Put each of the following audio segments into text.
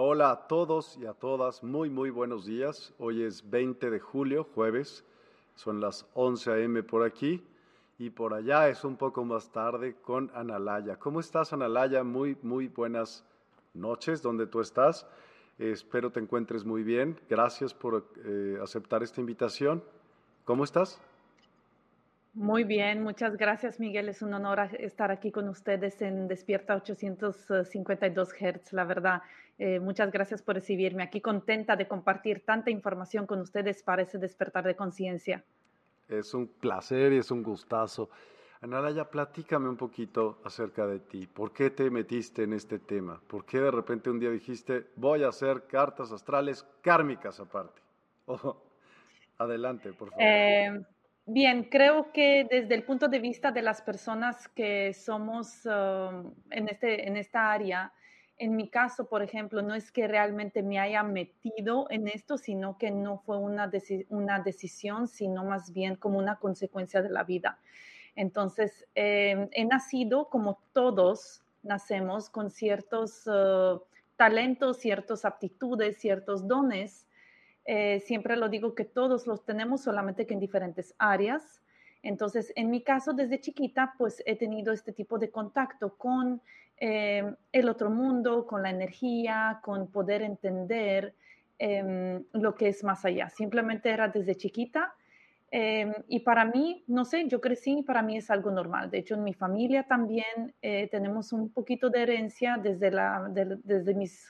Hola, a todos y a todas, muy, muy buenos días. Hoy es 20 de julio, jueves, son las 11 a.m. por aquí y por allá es un poco más tarde con Analaya. ¿Cómo estás, Analaya? Muy, muy buenas noches donde tú estás. espero te encuentres muy bien. Gracias por eh, aceptar esta invitación. ¿Cómo estás? Muy bien, muchas gracias Miguel. Es un honor estar aquí con ustedes en Despierta 852 Hz, la verdad. Eh, muchas gracias por recibirme aquí, contenta de compartir tanta información con ustedes para ese despertar de conciencia. Es un placer y es un gustazo. Analaya, platícame un poquito acerca de ti. ¿Por qué te metiste en este tema? ¿Por qué de repente un día dijiste, voy a hacer cartas astrales kármicas aparte? adelante, por favor. Eh, Bien, creo que desde el punto de vista de las personas que somos um, en, este, en esta área, en mi caso, por ejemplo, no es que realmente me haya metido en esto, sino que no fue una, una decisión, sino más bien como una consecuencia de la vida. Entonces, em, he nacido como todos nacemos con ciertos uh, talentos, ciertas aptitudes, ciertos dones eh, siempre lo digo que todos los tenemos, solamente que en diferentes áreas. Entonces, en mi caso, desde chiquita, pues he tenido este tipo de contacto con eh, el otro mundo, con la energía, con poder entender em, lo que es más allá. Simplemente era desde chiquita. Em, y para mí, no sé, yo crecí y para mí es algo normal. De hecho, en mi familia también eh, tenemos un poquito de herencia desde, la, desde mis,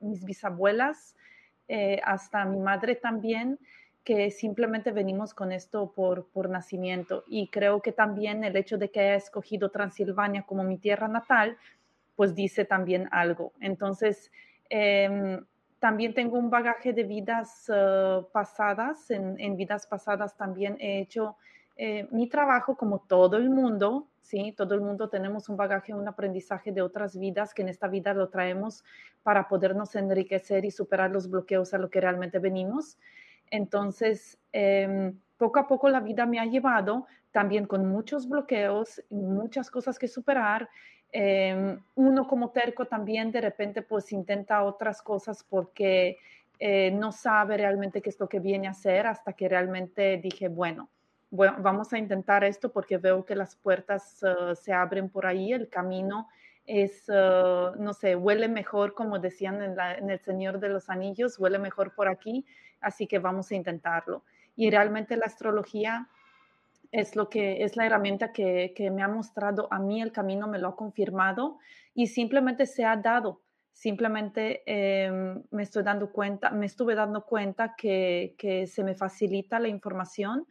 mis bisabuelas eh, hasta mi madre también, que simplemente venimos con esto por, por nacimiento. Y creo que también el hecho de que haya escogido Transilvania como mi tierra natal, pues dice también algo. Entonces, em, también tengo un bagaje de vidas eh, pasadas. En, en, vidas pasadas también he hecho eh, mi trabajo como todo el mundo, ¿sí? Todo el mundo tenemos un bagaje, un aprendizaje de otras vidas que en esta vida lo traemos para podernos enriquecer y superar los bloqueos a lo que realmente venimos. Entonces, em, poco a poco la vida me ha llevado también con muchos bloqueos, muchas cosas que superar. Em, uno como terco también de repente pues intenta otras cosas porque eh, no sabe realmente qué es lo que viene a hacer hasta que realmente dije, bueno, bueno, vamos a intentar esto porque veo que las puertas uh, se abren por ahí, el camino es, uh, no sé, huele mejor, como decían en, El Señor de los Anillos, huele mejor por aquí, así que vamos a intentarlo. Y realmente la astrología es lo que es la herramienta que, que, me ha mostrado a mí el camino, me lo ha confirmado y simplemente se ha dado. Simplemente em, me estoy dando cuenta, me estuve dando cuenta que, que se me facilita la información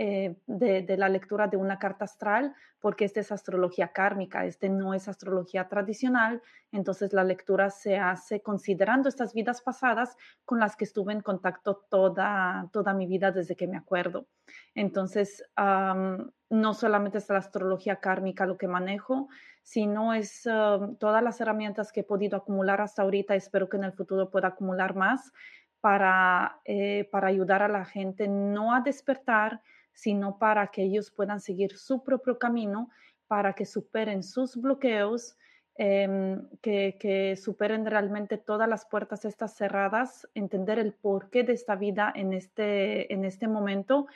eh, de, la lectura de una carta astral, porque esta es astrología kármica, este no es astrología tradicional, entonces la lectura se hace considerando estas vidas pasadas con las que estuve en contacto toda, toda mi vida desde que me acuerdo. Entonces, no solamente es la astrología kármica lo que manejo, sino es todas las herramientas que he podido acumular hasta ahorita, espero que en el futuro pueda acumular más para, eh, para ayudar a la gente no a despertar, sino para que ellos puedan seguir su propio camino, para que superen sus bloqueos, em, que, superen realmente todas las puertas estas cerradas, entender el porqué de esta vida en este, en este momento,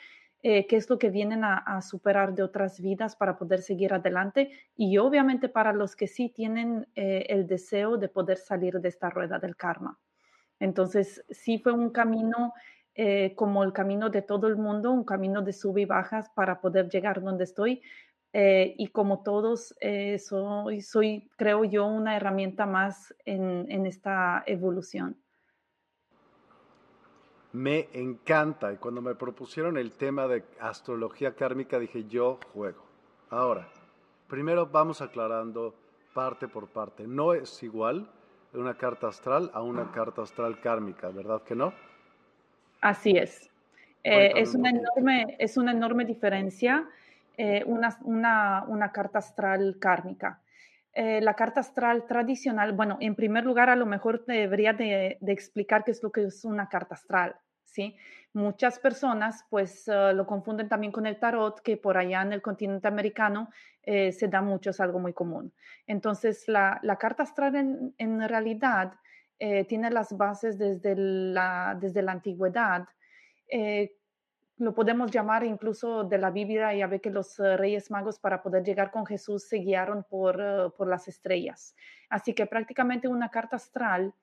eh, qué es lo que vienen a, superar de otras vidas para poder seguir adelante y obviamente para los que sí tienen eh, el deseo de poder salir de esta rueda del karma. Entonces, sí fue un camino eh, como el camino de todo el mundo, un camino de sub y bajas para poder llegar donde estoy. Eh, y como todos, eh, soy, soy, creo yo, una herramienta más en, en esta evolución. Me encanta. Y cuando me propusieron el tema de astrología kármica, dije, yo juego. Ahora, primero vamos aclarando parte por parte. No es igual una carta astral a una carta astral kármica, ¿verdad que no? Así es. Eh, es, una enorme, es una enorme diferencia eh, una, una, una, carta astral kármica. Eh, la carta astral tradicional, bueno, en primer lugar, a lo mejor debería de, de, explicar qué es lo que es una carta astral, ¿sí? Muchas personas, pues, lo confunden también con el tarot, que por allá en el continente americano se da mucho, es algo muy común. Entonces, la, la carta astral en, en realidad eh, tiene las bases desde la, desde la antigüedad. Eh, lo podemos llamar incluso de la Biblia, ya ve que los eh, reyes magos para poder llegar con Jesús se guiaron por, por las estrellas. Así que prácticamente una carta astral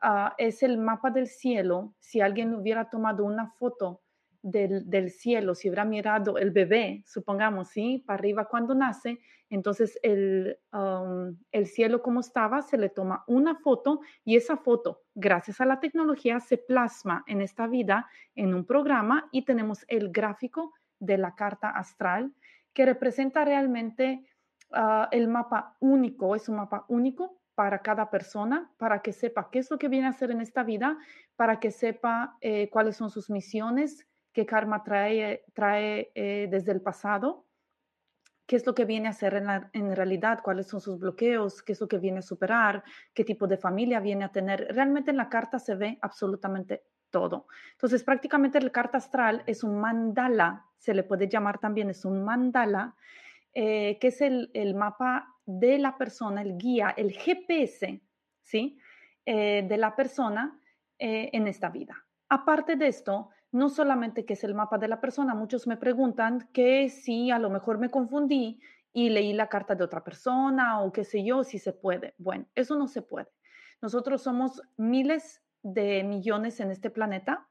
ah, es el mapa del cielo. Si alguien hubiera tomado una foto del, cielo, si hubiera mirado el bebé, supongamos, ¿sí? Para arriba cuando nace, entonces el, el cielo como estaba, se le toma una foto y esa foto, gracias a la tecnología, se plasma en esta vida en un programa y tenemos el gráfico de la carta astral que representa realmente uh, el mapa único, es un mapa único para cada persona, para que sepa qué es lo que viene a hacer en esta vida, para que sepa eh, cuáles son sus misiones, qué karma trae, trae eh, desde el pasado, qué es lo que viene a hacer en, en, realidad, cuáles son sus bloqueos, qué es lo que viene a superar, qué tipo de familia viene a tener. Realmente en la carta se ve absolutamente todo. Entonces, prácticamente la carta astral es un mandala, se le puede llamar también, es un mandala, eh, que es el, el, mapa de la persona, el guía, el GPS, ¿sí? Eh, de la persona en esta vida. Aparte de esto, no solamente que es el mapa de la persona, muchos me preguntan que si a lo mejor me confundí y leí la carta de otra persona o qué sé yo, si se puede. Bueno, eso no se puede. Nosotros somos miles de millones en este planeta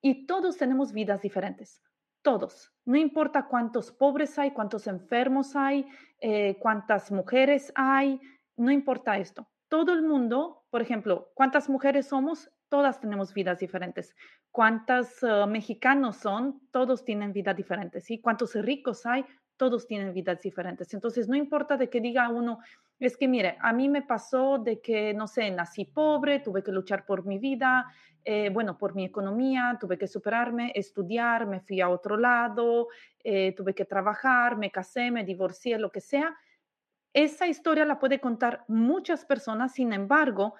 y todos tenemos vidas diferentes. Todos. No importa cuántos pobres hay, cuántos enfermos hay, eh, cuántas mujeres hay, no importa esto. Todo el mundo, por ejemplo, ¿cuántas mujeres somos? Todas tenemos vidas diferentes. ¿Cuántos eh, mexicanos son? Todos tienen vidas diferentes. ¿sí? ¿Cuántos ricos hay? Todos tienen vidas diferentes. Entonces, no importa de que diga uno, es que mire, a mí me pasó de que, no sé, nací pobre, tuve que luchar por mi vida, eh, bueno, por mi economía, tuve que superarme, estudiar, me fui a otro lado, eh, tuve que trabajar, me casé, me divorcié, lo que sea. Esa historia la puede contar muchas personas, sin embargo,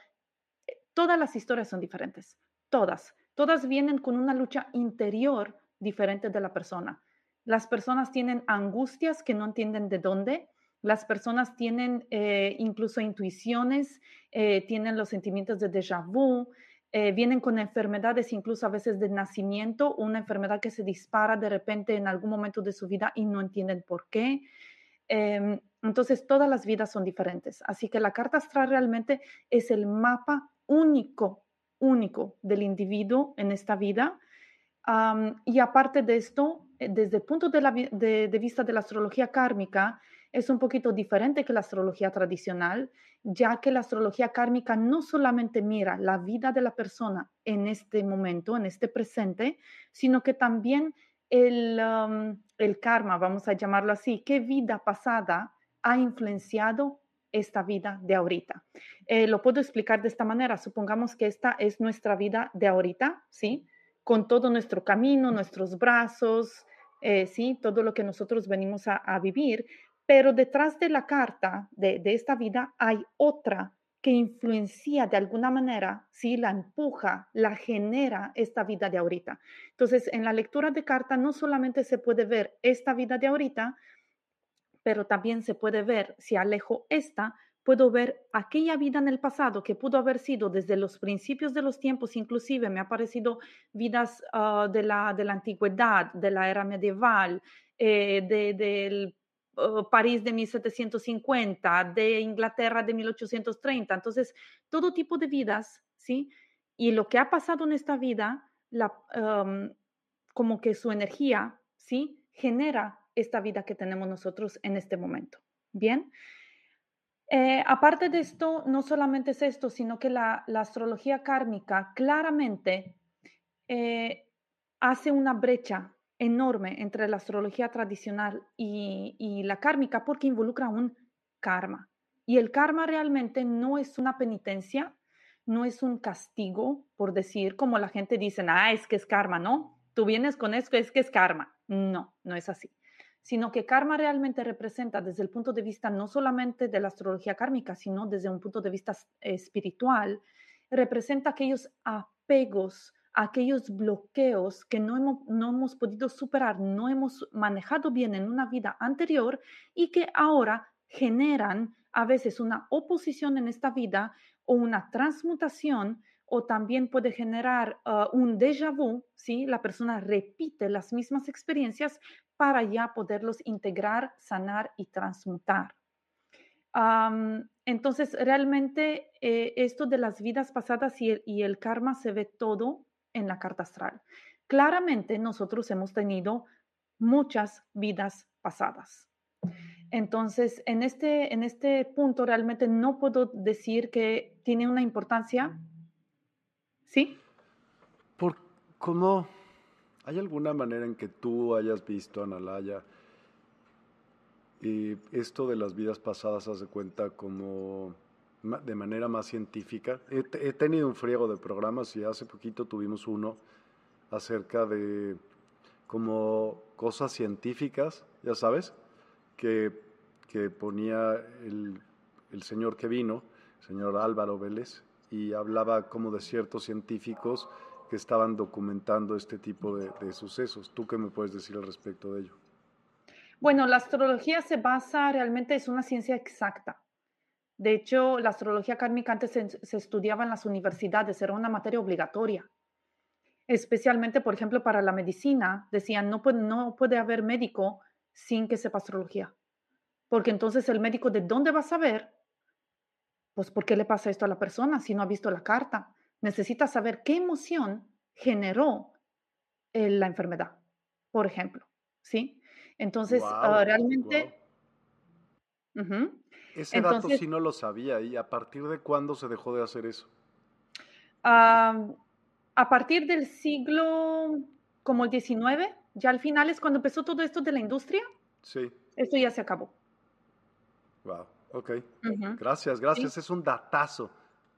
Todas las historias son diferentes, todas. Todas vienen con una lucha interior diferente de la persona. Las personas tienen angustias que no entienden de dónde. Las personas tienen eh, incluso intuiciones, eh, tienen los sentimientos de déjà vu, eh, vienen con enfermedades incluso a veces de nacimiento, una enfermedad que se dispara de repente en algún momento de su vida y no entienden por qué. Em, entonces, todas las vidas son diferentes. Así que la carta astral realmente es el mapa único, único del individuo en esta vida. y aparte de esto, eh, desde el punto de, vista de la astrología kármica, es un poquito diferente que la astrología tradicional, ya que la astrología kármica no solamente mira la vida de la persona en este momento, en este presente, sino que también el karma, vamos a llamarlo así, qué vida pasada ha influenciado esta vida de ahorita. Eh, lo puedo explicar de esta manera. Supongamos que esta es nuestra vida de ahorita, ¿sí? Con todo nuestro camino, nuestros brazos, eh, ¿sí? Todo lo que nosotros venimos a, vivir. Pero detrás de la carta de, de, esta vida hay otra que influencia de alguna manera, ¿sí? La empuja, la genera esta vida de ahorita. Entonces, en la lectura de carta no solamente se puede ver esta vida de ahorita, pero también se puede ver, si alejo esta, puedo ver aquella vida en el pasado que pudo haber sido desde los principios de los tiempos, inclusive me ha parecido vidas ah, de, la, de la antigüedad, de la era medieval, eh, de, del oh, París de 1750, de Inglaterra de 1830. Entonces, todo tipo de vidas, ¿sí? Y lo que ha pasado en esta vida, la, como que su energía, ¿sí? Genera esta vida que tenemos nosotros en este momento. Bien. Eh, aparte de esto, no solamente es esto, sino que la, astrología kármica claramente eh, hace una brecha enorme entre la astrología tradicional y, la kármica porque involucra un karma. Y el karma realmente no es una penitencia, no es un castigo, por decir, como la gente dice, ah, es que es karma, ¿no? Tú vienes con esto, es que es karma. No, no es así sino que karma realmente representa desde el punto de vista no solamente de la astrología kármica, sino desde un punto de vista espiritual, representa aquellos apegos, aquellos bloqueos que no hemos, no hemos podido superar, no hemos manejado bien en una vida anterior y que ahora generan a veces una oposición en esta vida o una transmutación o también puede generar ah, un déjà vu, ¿sí? La persona repite las mismas experiencias para ya poderlos integrar, sanar y transmutar. entonces, realmente eh, esto de las vidas pasadas y el, y el karma se ve todo en la carta astral. Claramente nosotros hemos tenido muchas vidas pasadas. Entonces, en este, en este punto realmente no puedo decir que tiene una importancia ¿Sí? ¿Por cómo? ¿Hay alguna manera en que tú hayas visto, Analaya, y esto de las vidas pasadas, haz de cuenta como de manera más científica? He, tenido un friego de programas y hace poquito tuvimos uno acerca de como cosas científicas, ya sabes, que, que ponía el, el señor que vino, señor Álvaro Vélez, y hablaba como de ciertos científicos que estaban documentando este tipo de, sucesos. ¿Tú qué me puedes decir al respecto de ello? Bueno, la astrología se basa realmente, es una ciencia exacta. De hecho, la astrología kármica antes se, estudiaba en las universidades, era una materia obligatoria. Especialmente, por ejemplo, para la medicina, decían, no puede, no puede haber médico sin que sepa astrología. Porque entonces el médico, ¿de dónde va a saber pues ¿por qué le pasa esto a la persona si no ha visto la carta? Necesita saber qué emoción generó eh, la enfermedad, por ejemplo, ¿sí? Entonces, ah, realmente... Ese dato sí no lo sabía. ¿Y a partir de cuándo se dejó de hacer eso? a partir del siglo como el 19, ya al final es cuando empezó todo esto de la industria. Sí. Esto ya se acabó. Wow. Ok, gracias, gracias. Es un datazo.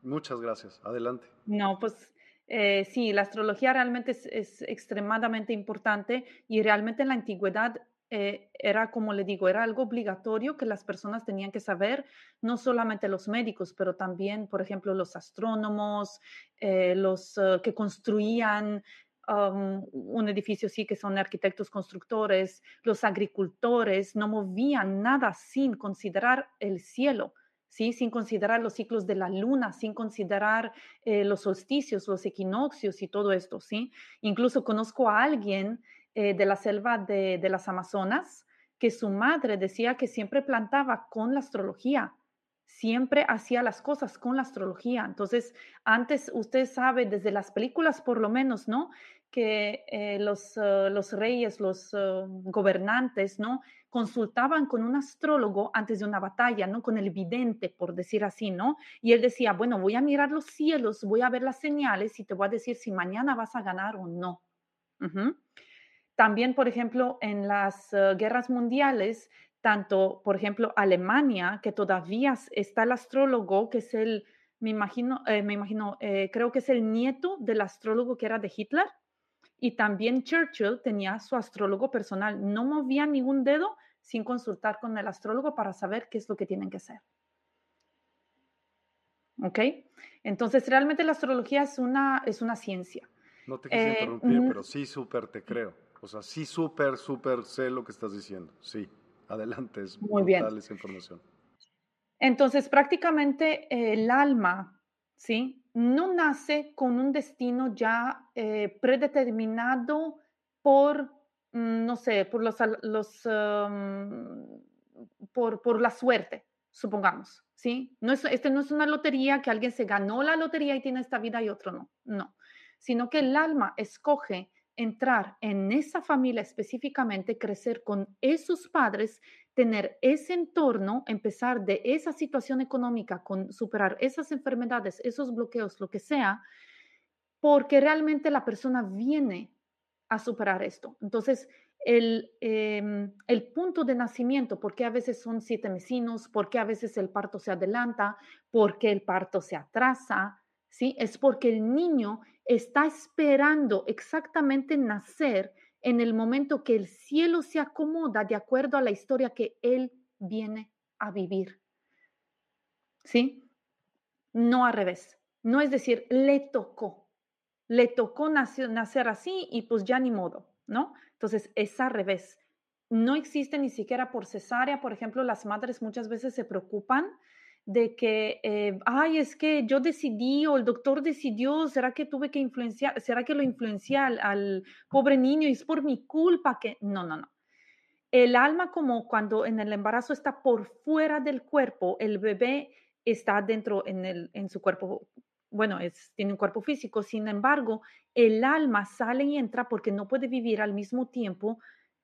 Muchas gracias. Adelante. No, pues eh, sí, la astrología realmente es, extremadamente importante y realmente en la antigüedad eh, era, como le digo, era algo obligatorio que las personas tenían que saber, no solamente los médicos, pero también, por ejemplo, los astrónomos, eh, los que construían un edificio sí que son arquitectos constructores, los agricultores no movían nada sin considerar el cielo, ¿sí? sin considerar los ciclos de la luna, sin considerar eh, los solsticios, los equinoccios y todo esto. ¿sí? Incluso conozco a alguien eh, de la selva de, las Amazonas que su madre decía que siempre plantaba con la astrología. siempre hacía las cosas con la astrología. Entonces, antes usted sabe, desde las películas por lo menos, ¿no? Que eh, los, uh, los, reyes, los uh, gobernantes, ¿no? Consultaban con un astrólogo antes de una batalla, ¿no? Con el vidente, por decir así, ¿no? Y él decía, bueno, voy a mirar los cielos, voy a ver las señales y te voy a decir si mañana vas a ganar o no. También, por ejemplo, en las guerras mundiales tanto, por ejemplo, Alemania, que todavía está el astrólogo, que es el, me imagino, eh, me imagino, eh, creo que es el nieto del astrólogo que era de Hitler, y también Churchill tenía su astrólogo personal. No movía ningún dedo sin consultar con el astrólogo para saber qué es lo que tienen que hacer. ¿Ok? Entonces, realmente la astrología es una, es una ciencia. No te quise eh, interrumpir, pero sí súper te creo. O sea, sí súper, súper sé lo que estás diciendo. Sí. Adelante, es muy bien esa información. Entonces, prácticamente el alma, ¿sí? No nace con un destino ya eh, predeterminado por, mm, no sé, por los, por, por, la suerte, supongamos, ¿sí? No es, este no es una lotería que alguien se ganó la lotería y tiene esta vida y otro no, no, sino que el alma escoge entrar en esa familia específicamente, crecer con esos padres, tener ese entorno, empezar de esa situación económica, con superar esas enfermedades, esos bloqueos, lo que sea, porque realmente la persona viene a superar esto. Entonces, el, em, el punto de nacimiento, porque a veces son siete mesinos, porque a veces el parto se adelanta, porque el parto se atrasa, ¿sí? Es porque el niño está esperando exactamente nacer en el momento que el cielo se acomoda de acuerdo a la historia que él viene a vivir. ¿Sí? No al revés. No es decir, le tocó. Le tocó nacer, nacer así y pues ya ni modo, ¿no? Entonces es al revés. No existe ni siquiera por cesárea, por ejemplo, las madres muchas veces se preocupan de que, eh, ay, es que yo decidí o el doctor decidió, ¿será que tuve que influenciar, será que lo influencié al, pobre niño y es por mi culpa que, no, no, no. El alma como cuando en el embarazo está por fuera del cuerpo, el bebé está dentro en, el, en su cuerpo, bueno, es, tiene un cuerpo físico, sin embargo, el alma sale y entra porque no puede vivir al mismo tiempo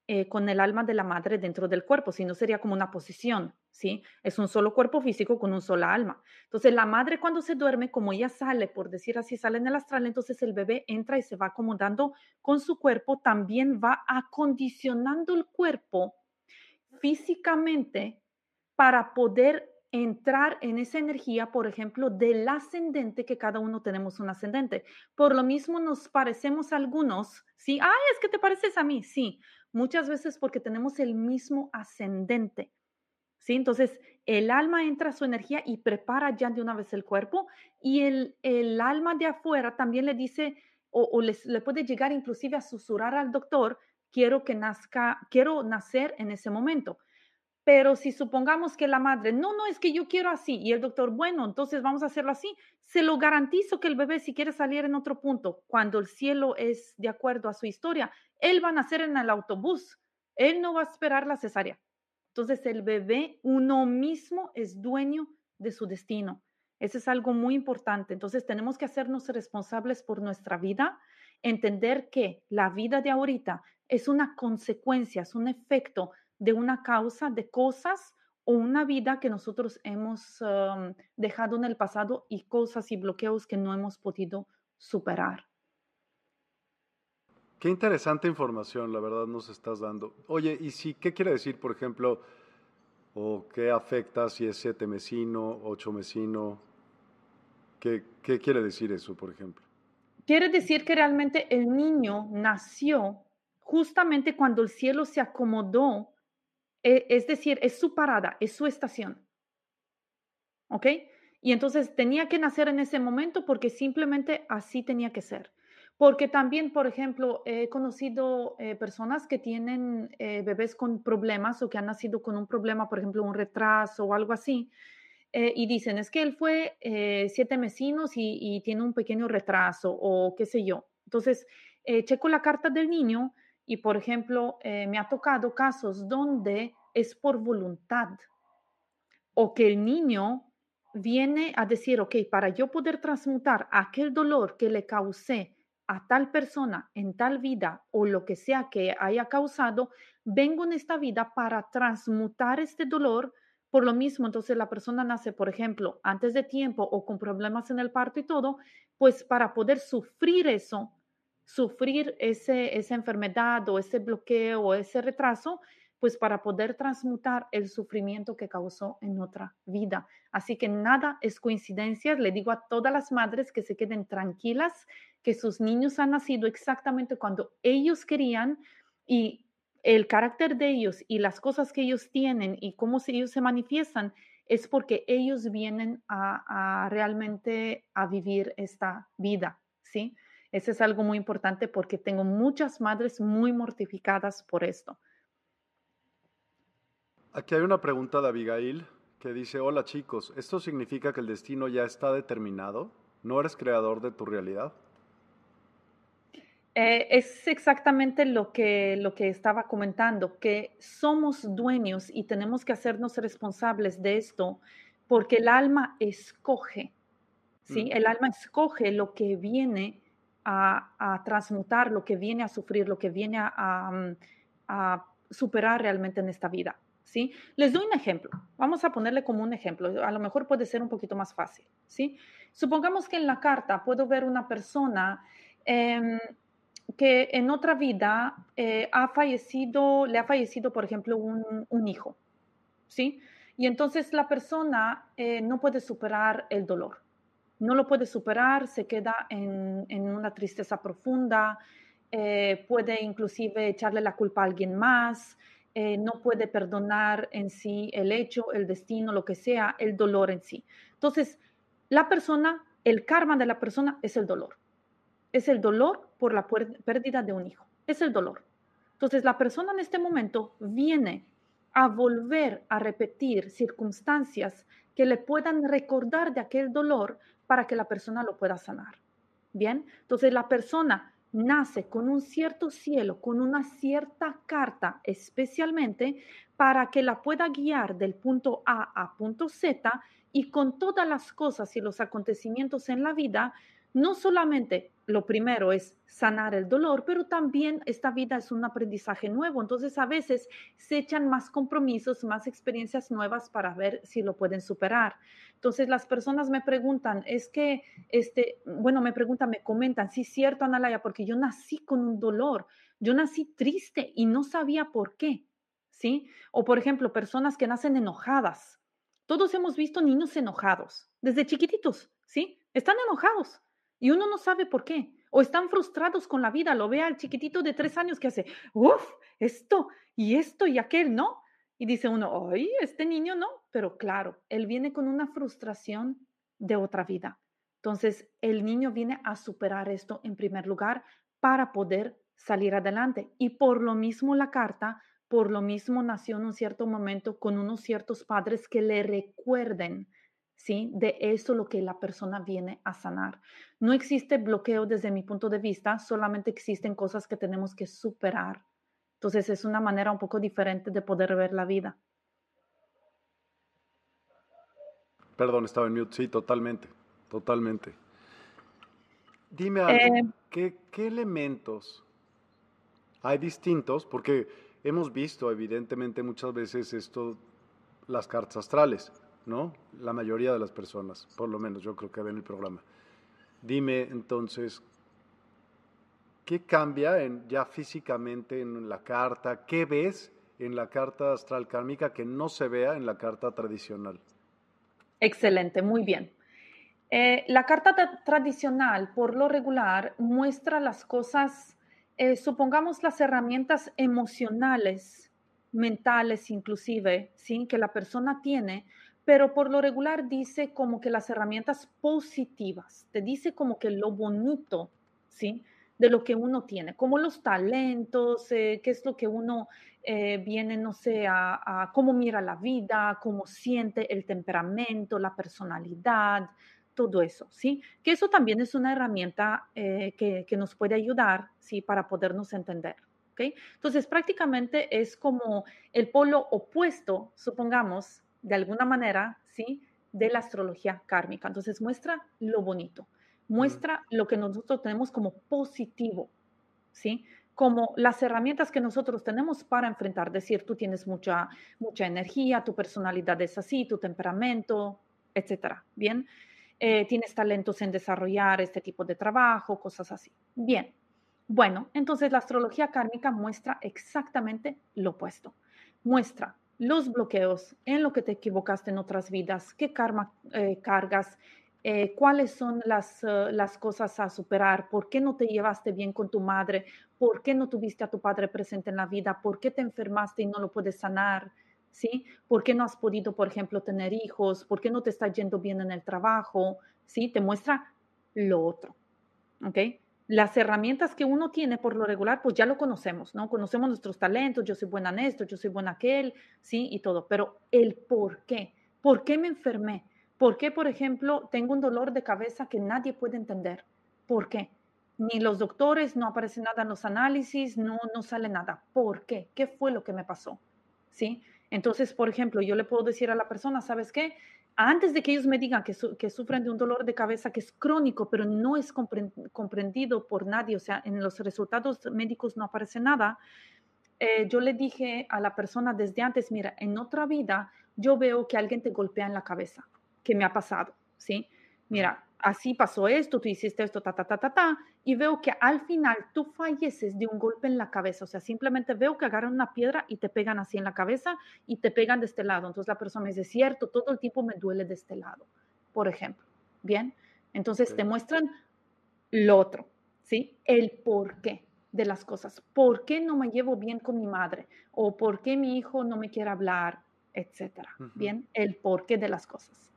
eh, con el alma de la madre dentro del cuerpo, si no sería como una posición, ¿sí? Es un solo cuerpo físico con un sola alma. Entonces, la madre cuando se duerme, como ella sale, por decir así, sale en el astral, entonces el bebé entra y se va acomodando con su cuerpo, también va acondicionando el cuerpo físicamente para poder entrar en esa energía, por ejemplo, del ascendente, que cada uno tenemos un ascendente. Por lo mismo nos parecemos algunos, ¿sí? Ay, es que te pareces a mí, sí, muchas veces porque tenemos el mismo ascendente. ¿Sí? Entonces, el alma entra a su energía y prepara ya de una vez el cuerpo y el, el alma de afuera también le dice o, le puede llegar inclusive a susurrar al doctor, quiero que nazca, quiero nacer en ese momento. Pero si supongamos que la madre, no, no, es que yo quiero así, y el doctor, bueno, entonces vamos a hacerlo así, se lo garantizo que el bebé, si quiere salir en otro punto, cuando el cielo es de acuerdo a su historia, él va a nacer en el autobús, él no va a esperar la cesárea. Entonces el bebé, uno mismo es dueño de su destino. Eso es algo muy importante. Entonces tenemos que hacernos responsables por nuestra vida, entender que la vida de ahorita es una consecuencia, es un efecto de una causa de cosas o una vida que nosotros hemos dejado en el pasado y cosas y bloqueos que no hemos podido superar. Qué interesante información, la verdad, nos estás dando. Oye, ¿y si qué quiere decir, por ejemplo, o qué afecta si es siete mesino, ocho mesino? ¿Qué, ¿Qué quiere decir eso, por ejemplo? Quiere decir que realmente el niño nació justamente cuando el cielo se acomodó es decir, es su parada, es su estación. ¿Ok? Y entonces tenía que nacer en ese momento porque simplemente así tenía que ser. Porque también, por ejemplo, he conocido eh, personas que tienen eh, bebés con problemas o que han nacido con un problema, por ejemplo, un retraso o algo así, eh, y dicen, es que él fue siete mesinos y, tiene un pequeño retraso o qué sé yo. Entonces, checo la carta del niño y, por ejemplo, eh, me ha tocado casos donde es por voluntad o que el niño viene a decir, ok, para yo poder transmutar aquel dolor que le causé a tal persona en tal vida o lo que sea que haya causado, vengo en esta vida para transmutar este dolor. Por lo mismo, entonces la persona nace, por ejemplo, antes de tiempo o con problemas en el parto y todo, pues para poder sufrir eso, sufrir ese, esa enfermedad o ese bloqueo o ese retraso, pues para poder transmutar el sufrimiento que causó en otra vida. Así que nada es coincidencia. Le digo a todas las madres que se queden tranquilas, que sus niños han nacido exactamente cuando ellos querían y el carácter de ellos y las cosas que ellos tienen y cómo ellos se manifiestan es porque ellos vienen a, a realmente a vivir esta vida, ¿sí? Eso es algo muy importante porque tengo muchas madres muy mortificadas por esto. Aquí hay una pregunta de Abigail que dice, hola chicos, ¿esto significa que el destino ya está determinado? ¿No eres creador de tu realidad? Eh, es exactamente lo que, lo que estaba comentando, que somos dueños y tenemos que hacernos responsables de esto porque el alma escoge, ¿sí? Mm. El alma escoge lo que viene a, transmutar, lo que viene a sufrir, lo que viene a, a superar realmente en esta vida. ¿sí? Les doy un ejemplo. Vamos a ponerle como un ejemplo. A lo mejor puede ser un poquito más fácil, ¿sí? Supongamos que en la carta puedo ver una persona em, que en otra vida eh, ha fallecido, le ha fallecido, por ejemplo, un, hijo, ¿sí? Y entonces la persona eh, no puede superar el dolor. No lo puede superar, se queda en, una tristeza profunda, eh, puede inclusive echarle la culpa a alguien más, eh, no puede perdonar en sí el hecho, el destino, lo que sea, el dolor en sí. Entonces, la persona, el karma de la persona es el dolor. Es el dolor por la pérdida de un hijo. Es el dolor. Entonces, la persona en este momento viene a volver a repetir circunstancias que le puedan recordar de aquel dolor para que la persona lo pueda sanar. Bien, entonces la persona nace con un cierto cielo, con una cierta carta especialmente para que la pueda guiar del punto A a punto Z y con todas las cosas y los acontecimientos en la vida no solamente lo primero es sanar el dolor, pero también esta vida es un aprendizaje nuevo. Entonces a veces se echan más compromisos, más experiencias nuevas para ver si lo pueden superar. Entonces las personas me preguntan, es que, este, bueno, me preguntan, me comentan, sí, cierto, Analaya, porque yo nací con un dolor, yo nací triste y no sabía por qué, ¿sí? O por ejemplo, personas que nacen enojadas. Todos hemos visto niños enojados desde chiquititos, ¿sí? Están enojados y uno no sabe por qué. O están frustrados con la vida. Lo ve al chiquitito de tres años que hace, uff, esto y esto y aquel, ¿no? Y dice uno, ay, este niño no. Pero claro, él viene con una frustración de otra vida. Entonces, el niño viene a superar esto en primer lugar para poder salir adelante. Y por lo mismo la carta, por lo mismo nació en un cierto momento con unos ciertos padres que le recuerden ¿sí? De eso lo que la persona viene a sanar. No existe bloqueo desde mi punto de vista, solamente existen cosas que tenemos que superar. Entonces es una manera un poco diferente de poder ver la vida. Perdón, estaba en mute. Sí, totalmente, totalmente. Dime algo, eh, ¿qué, ¿qué elementos hay distintos? Porque hemos visto evidentemente muchas veces esto, las cartas astrales ¿no? La mayoría de las personas, por lo menos yo creo que ven el programa. Dime entonces, ¿qué cambia en, ya físicamente en la carta? ¿Qué ves en la carta astral kármica que no se vea en la carta tradicional? Excelente, muy bien. Eh, la carta tradicional, por lo regular, muestra las cosas, eh, supongamos las herramientas emocionales, mentales inclusive, ¿sí? que la persona tiene pero por lo regular dice como que las herramientas positivas, te dice como que lo bonito, ¿sí? De lo que uno tiene, como los talentos, eh, qué es lo que uno eh, viene, no sé, a, cómo mira la vida, cómo siente el temperamento, la personalidad, todo eso, ¿sí? Que eso también es una herramienta eh, que, que, nos puede ayudar, ¿sí? Para podernos entender, ¿ok? Entonces, prácticamente es como el polo opuesto, supongamos, de alguna manera, ¿sí? de la astrología kármica. Entonces muestra lo bonito, muestra lo que nosotros tenemos como positivo, ¿sí? Como las herramientas que nosotros tenemos para enfrentar, decir, tú tienes mucha, mucha energía, tu personalidad es así, tu temperamento, etcétera, ¿bien? Eh, tienes talentos en desarrollar este tipo de trabajo, cosas así. Bien, bueno, entonces la astrología kármica muestra exactamente lo opuesto. Muestra los bloqueos en lo que te equivocaste en otras vidas, qué karma eh, cargas, eh, cuáles son las, las cosas a superar, por qué no te llevaste bien con tu madre, por qué no tuviste a tu padre presente en la vida, por qué te enfermaste y no lo puedes sanar, ¿sí? ¿Por qué no has podido, por ejemplo, tener hijos? ¿Por qué no te está yendo bien en el trabajo? ¿Sí? Te muestra lo otro, ¿ok? Las herramientas que uno tiene por lo regular, pues ya lo conocemos, ¿no? Conocemos nuestros talentos, yo soy buena en esto, yo soy buena aquel, ¿sí? Y todo, pero el por qué, ¿por qué me enfermé? ¿Por qué, por ejemplo, tengo un dolor de cabeza que nadie puede entender? ¿Por qué? Ni los doctores, no aparece nada en los análisis, no, no sale nada. ¿Por qué? ¿Qué fue lo que me pasó? ¿Sí? Entonces, por ejemplo, yo le puedo decir a la persona, ¿sabes qué? Antes de que ellos me digan que, sufren de un dolor de cabeza que es crónico, pero no es comprendido por nadie, o sea, en los resultados médicos no aparece nada, eh, yo le dije a la persona desde antes, mira, en otra vida yo veo que alguien te golpea en la cabeza, que me ha pasado, ¿sí? Mira, así pasó esto, tú hiciste esto, ta, ta, ta, ta, ta, y veo que al final tú falleces de un golpe en la cabeza, o sea, simplemente veo que agarran una piedra y te pegan así en la cabeza y te pegan de este lado. Entonces la persona me dice, cierto, todo el tiempo me duele de este lado, por ejemplo. Bien, entonces te muestran lo otro, ¿sí? El por qué de las cosas. ¿Por qué no me llevo bien con mi madre? ¿O por qué mi hijo no me quiere hablar? Etcétera. Bien, el por qué de las cosas.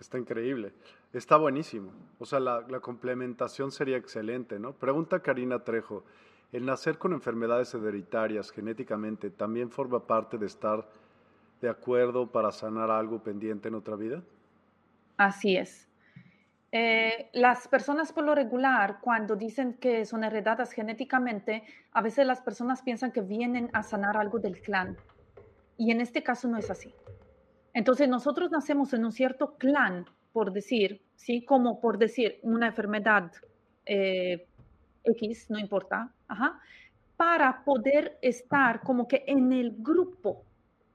Está increíble. Está buenísimo. O sea, la, complementación sería excelente, ¿no? Pregunta Karina Trejo. ¿El nacer con enfermedades hereditarias genéticamente también forma parte de estar de acuerdo para sanar algo pendiente en otra vida? Así es. Eh, las personas por lo regular, cuando dicen que son heredadas genéticamente, a veces las personas piensan que vienen a sanar algo del clan. Y en este caso no es así. Entonces nosotros nacemos en un cierto clan, por decir, ¿sí? Como por decir una enfermedad eh, X, no importa, para poder estar como que en el grupo,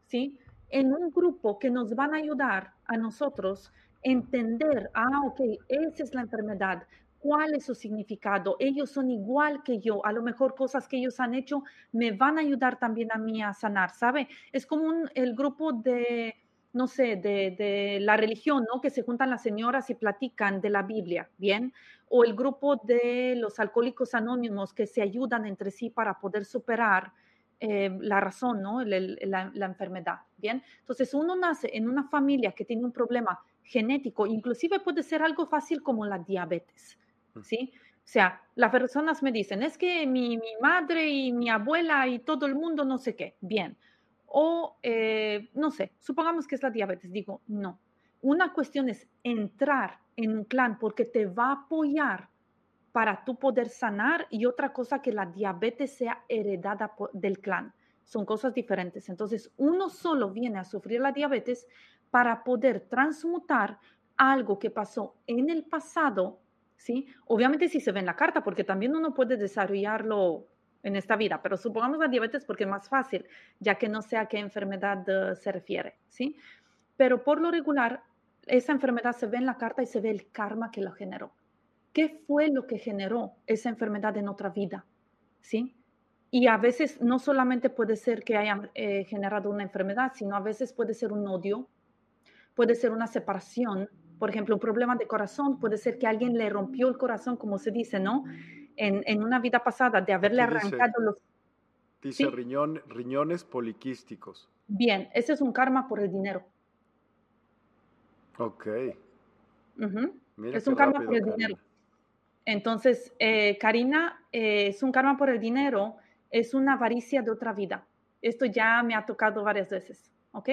¿sí? En un grupo que nos van a ayudar a nosotros entender, ah, ok, esa es la enfermedad, cuál es su significado, ellos son igual que yo, a lo mejor cosas que ellos han hecho me van a ayudar también a mí a sanar, ¿sabe? Es como el grupo de no sé, de, la religión, ¿no? Que se juntan las señoras y platican de la Biblia, ¿bien? O el grupo de los alcohólicos anónimos que se ayudan entre sí para poder superar eh, la razón, ¿no? La, la, enfermedad, ¿bien? Entonces, uno nace en una familia que tiene un problema genético, inclusive puede ser algo fácil como la diabetes, mm. ¿sí? O sea, las personas me dicen, es que mi, mi madre y mi abuela y todo el mundo no sé qué, bien o, eh, no sé, supongamos que es la diabetes, digo, no. Una cuestión es entrar en un clan porque te va a apoyar para tú poder sanar y otra cosa que la diabetes sea heredada del clan. Son cosas diferentes. Entonces, uno solo viene a sufrir la diabetes para poder transmutar algo que pasó en el pasado, ¿sí? Obviamente si se ve en la carta, porque también uno puede desarrollarlo en esta vida, pero supongamos la diabetes porque es más fácil, ya que no sé a qué enfermedad eh, se refiere, ¿sí? Pero por lo regular, esa enfermedad se ve en la carta y se ve el karma que la generó. ¿Qué fue lo que generó esa enfermedad en otra vida? ¿Sí? Y a veces no solamente puede ser que haya eh, generado una enfermedad, sino a veces puede ser un odio, puede ser una separación, por ejemplo, un problema de corazón, puede ser que alguien le rompió el corazón, como se dice, ¿no? En, una vida pasada de haberle arrancado los... Dice riñones poliquísticos. Bien, ese es un karma por el dinero. Ok. es un karma por el dinero. Entonces, eh, Karina, eh, es un karma por el dinero, es una avaricia de otra vida. Esto ya me ha tocado varias veces, ¿ok?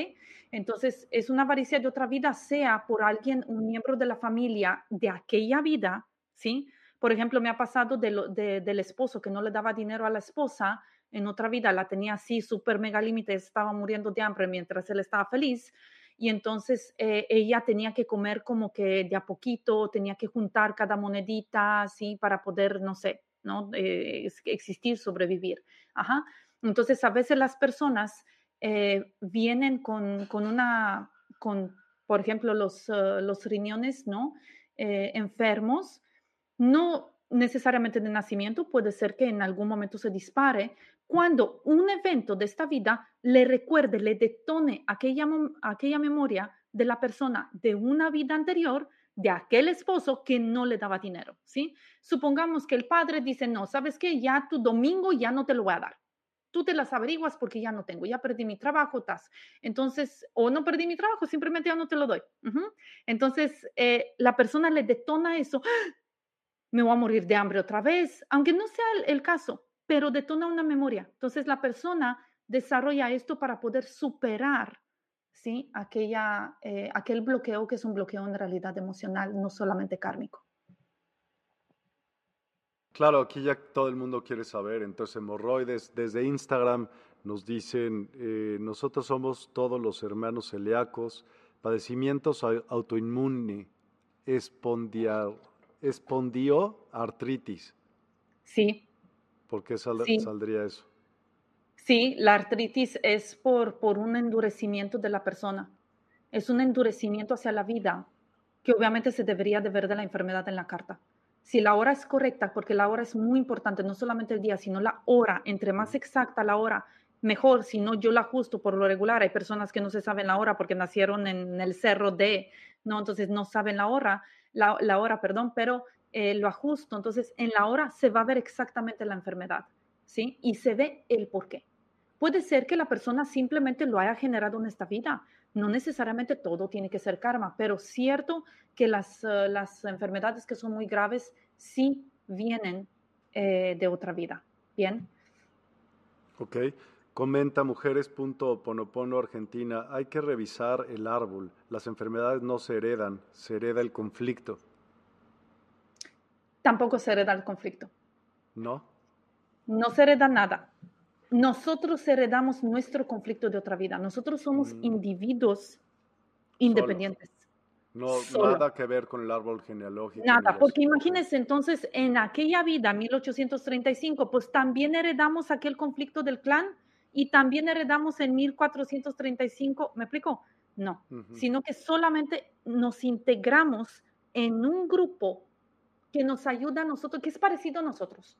Entonces, es una avaricia de otra vida, sea por alguien, un miembro de la familia de aquella vida, ¿sí? Por ejemplo, me ha pasado del esposo que no le daba dinero a la esposa, en otra vida la tenía así, súper mega límite, estaba muriendo de hambre mientras él estaba feliz. y entonces eh, ella tenía que comer como que de a poquito, tenía que juntar cada monedita, así, para poder, no sé, ¿no? Eh, existir, sobrevivir. Ajá. Entonces, a veces las personas eh, vienen con, con, una, con, por ejemplo, los, los riñones, ¿no? enfermos, no necesariamente de nacimiento, puede ser que en algún momento se dispare, cuando un evento de esta vida le recuerde, le detone aquella, aquella memoria de la persona de una vida anterior, de aquel esposo que no le daba dinero, ¿sí? Supongamos que el padre dice, no, ¿sabes qué? Ya tu domingo ya no te lo voy a dar. Tú te las averiguas porque ya no tengo, ya perdí mi trabajo, tas. Entonces, o no perdí mi trabajo, simplemente ya no te lo doy. Entonces, eh, la persona le detona eso. Me voy a morir de hambre otra vez, aunque no sea el caso, pero detona una memoria. Entonces la persona desarrolla esto para poder superar ¿sí? Aquella, eh, aquel bloqueo que es un bloqueo en realidad emocional, no solamente kármico. Claro, aquí ya todo el mundo quiere saber. Entonces, hemorroides, desde Instagram nos dicen, eh, nosotros somos todos los hermanos celíacos, padecimientos autoinmune, espondioartritis. Sí, ¿Por qué saldría eso? Sí, la artritis es por, por un endurecimiento de la persona. Es un endurecimiento hacia la vida, que obviamente se debería de ver de la enfermedad en la carta. Si la hora es correcta, porque la hora es muy importante, no solamente el día, sino la hora, entre más exacta la hora, mejor, si no yo la ajusto por lo regular. Hay personas que no se saben la hora porque nacieron en el cerro de, no, entonces no saben la hora, la, hora, perdón, pero eh, lo ajusto, entonces en la hora se va a ver exactamente la enfermedad, ¿sí? Y se ve el por qué. Puede ser que la persona simplemente lo haya generado en esta vida. No necesariamente todo tiene que ser karma, pero cierto que las, eh, las enfermedades que son muy graves sí vienen eh, de otra vida. Bien. Ok. Comenta mujeres.ponopono Argentina, hay que revisar el árbol. Las enfermedades no se heredan, se hereda el conflicto tampoco se hereda el conflicto. No. No se hereda nada. Nosotros heredamos nuestro conflicto de otra vida. Nosotros somos mm. individuos independientes. No, nada que ver con el árbol genealógico. Nada, porque imagínense entonces, en aquella vida, 1835, pues también heredamos aquel conflicto del clan y también heredamos en 1435, ¿me explico? No, sino que solamente nos integramos en un grupo que nos ayuda a nosotros, que es parecido a nosotros.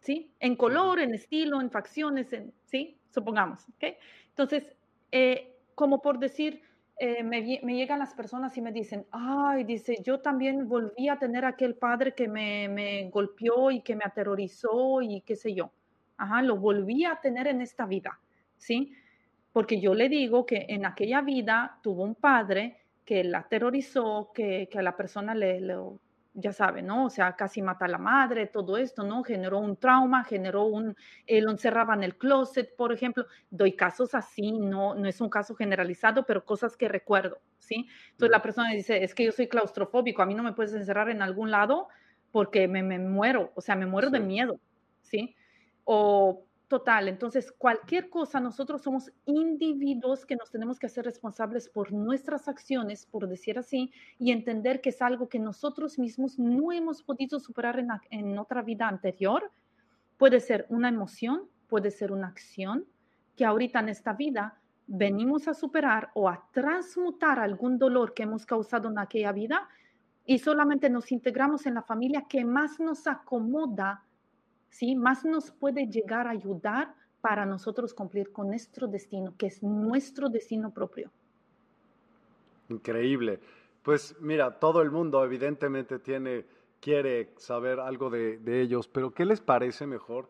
¿Sí? En color, en estilo, en facciones, en, ¿sí? Supongamos, ¿ok? Entonces, eh, como por decir, eh, me, llegan las personas y me dicen, ay, dice, yo también volví a tener aquel padre que me, me golpeó y que me aterrorizó y qué sé yo. Ajá, lo volví a tener en esta vida, ¿sí? Porque yo le digo que en aquella vida tuvo un padre que la aterrorizó, que, que a la persona le, ya sabe, ¿no? O sea, casi mata a la madre, todo esto, ¿no? Generó un trauma, generó un, eh, lo encerraba en el closet, por ejemplo. Doy casos así, no, no es un caso generalizado, pero cosas que recuerdo, ¿sí? Entonces la persona dice, es que yo soy claustrofóbico, a mí no me puedes encerrar en algún lado porque me, me muero, o sea, me muero de miedo, ¿sí? O Total, entonces cualquier cosa, nosotros somos individuos que nos tenemos que hacer responsables por nuestras acciones, por decir así, y entender que es algo que nosotros mismos no hemos podido superar en, otra vida anterior. Puede ser una emoción, puede ser una acción que ahorita en esta vida venimos a superar o a transmutar algún dolor que hemos causado en aquella vida y solamente nos integramos en la familia que más nos acomoda ¿sí? Más nos puede llegar a ayudar para nosotros cumplir con nuestro destino, que es nuestro destino propio. Increíble. Pues mira, todo el mundo evidentemente tiene, quiere saber algo de, de ellos, pero ¿qué les parece mejor?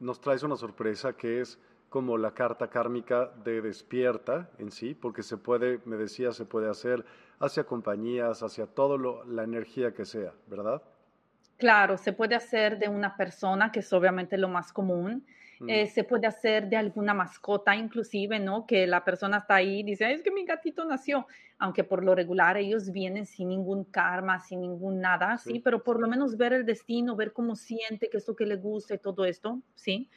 Nos traes una sorpresa que es como la carta kármica de despierta en sí, porque se puede, me decía, se puede hacer hacia compañías, hacia toda la energía que sea, ¿verdad? Claro, se puede hacer de una persona, que es obviamente lo más común. Mm. Eh, se puede hacer de alguna mascota, inclusive, ¿no? Que la persona está ahí y dice, es que mi gatito nació, aunque por lo regular ellos vienen sin ningún karma, sin ningún nada, ¿sí? Pero por lo menos ver el destino, ver cómo siente, qué es lo que le gusta y todo esto, ¿sí?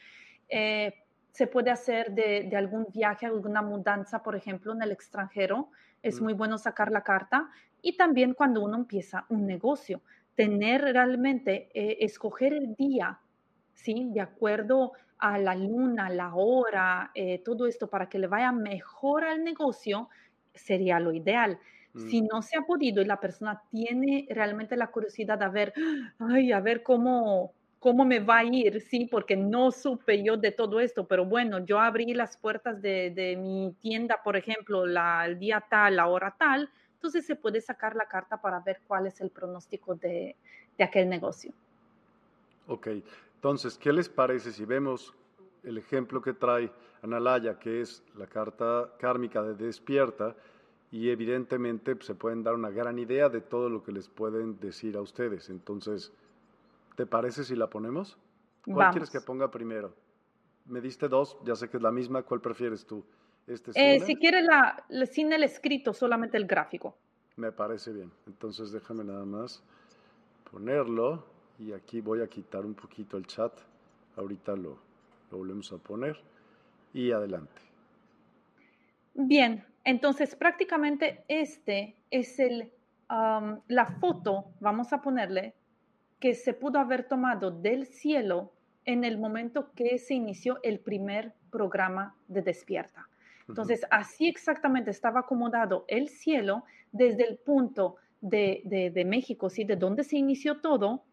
Eh, se puede hacer de, algún viaje, alguna mudanza, por ejemplo, en el extranjero. Es muy bueno sacar la carta. Y también cuando uno empieza un negocio, tener realmente, eh, escoger el día, ¿sí? De acuerdo a la luna, la hora, eh, todo esto para que le vaya mejor al negocio, sería lo ideal. Si mm. no se ha podido y la persona tiene realmente la curiosidad de ver, ay, a ver cómo, cómo me va a ir, sí, porque no supe yo de todo esto, pero bueno, yo abrí las puertas de, mi tienda, por ejemplo, la, el día tal, la hora tal, entonces se puede sacar la carta para ver cuál es el pronóstico de, de aquel negocio. Ok, entonces, ¿qué les parece si vemos el ejemplo que trae Analaya, que es la carta kármica de despierta? Y evidentemente pues, se pueden dar una gran idea de todo lo que les pueden decir a ustedes. Entonces, ¿te parece si la ponemos? ¿Cuál quieres que ponga primero? Me diste dos, ya sé que es la misma. ¿Cuál prefieres tú? ¿Este eh, si quieres la, sin el escrito, solamente el gráfico. Me parece bien. Entonces déjame nada más ponerlo y aquí voy a quitar un poquito el chat. Ahorita lo, volvemos a poner y adelante. Bien, entonces prácticamente este es el, la foto, vamos a ponerle, que se pudo haber tomado del cielo en el momento que se inició el primer programa de despierta. Entonces, así exactamente estaba acomodado el cielo desde el punto de, México, ¿sí? De donde se inició todo,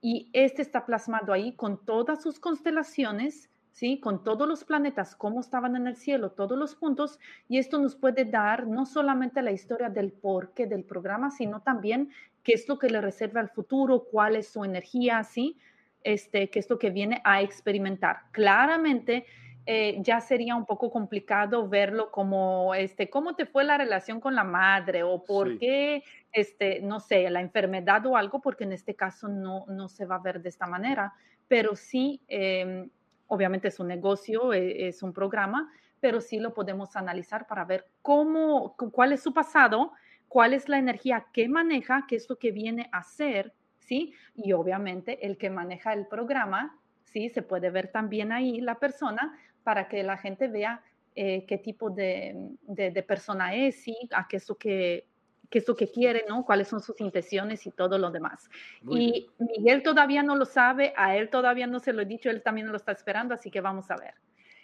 y este está plasmado ahí con todas sus constelaciones, ¿sí? Con todos los planetas, cómo estaban en el cielo, todos los puntos, y esto nos puede dar no solamente la historia del porqué del programa, sino también qué es lo que le reserva al futuro, cuál es su energía, ¿sí? Este, qué es lo que viene a experimentar. Claramente, eh, ya sería un poco complicado verlo como, este, ¿cómo te fue la relación con la madre? O por qué, este, no sé, la enfermedad o algo, porque en este caso no, no se va a ver de esta manera, pero sí, em, obviamente es un negocio, e, es un programa, pero sí lo podemos analizar para ver cómo, cuál es su pasado, cuál es la energía que maneja, qué es lo que viene a hacer, ¿sí? Y obviamente el que maneja el programa, ¿sí? Se puede ver también ahí la persona para que la gente vea eh, qué tipo de, de, persona es, ¿sí? a qué es lo que qué es lo que quiere, ¿no? Cuáles son sus intenciones y todo lo demás. y Miguel todavía no lo sabe, a él todavía no se lo he dicho, él también lo está esperando, así que vamos a ver.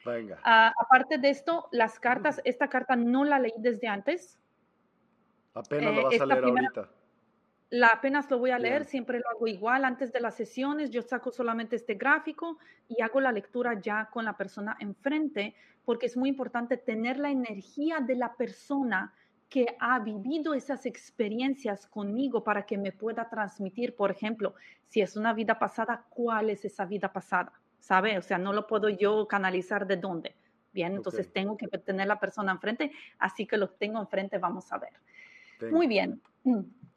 Venga. Ah, aparte de esto, las cartas, esta carta no la leí desde antes. Apenas la vas a leer ahorita la apenas lo voy a leer, siempre lo hago igual. Antes de las sesiones, yo saco solamente este gráfico y hago la lectura ya con la persona enfrente, porque es muy importante tener la energía de la persona que ha vivido esas experiencias conmigo para que me pueda transmitir, por ejemplo, si es una vida pasada, cuál es esa vida pasada, ¿sabe? O sea, no lo puedo yo canalizar de dónde. Bien, entonces tengo que tener la persona enfrente, así que lo tengo enfrente, vamos a ver. Muy bien.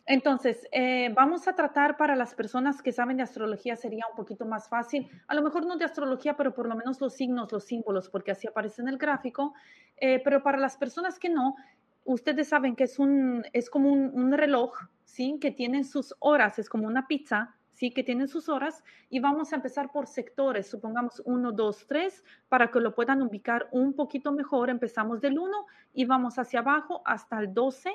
Entonces, eh, vamos a tratar para las personas que saben de astrología, sería un poquito más fácil, a lo mejor no de astrología, pero por lo menos los signos, los símbolos, porque así aparece en el gráfico, eh, pero para las personas que no, ustedes saben que es, un, es como un, reloj, ¿sí? Que tiene sus horas, es como una pizza, ¿sí? Que tiene sus horas y vamos a empezar por sectores, supongamos 1, 2, 3, para que lo puedan ubicar un poquito mejor, empezamos del 1 y vamos hacia abajo hasta el 12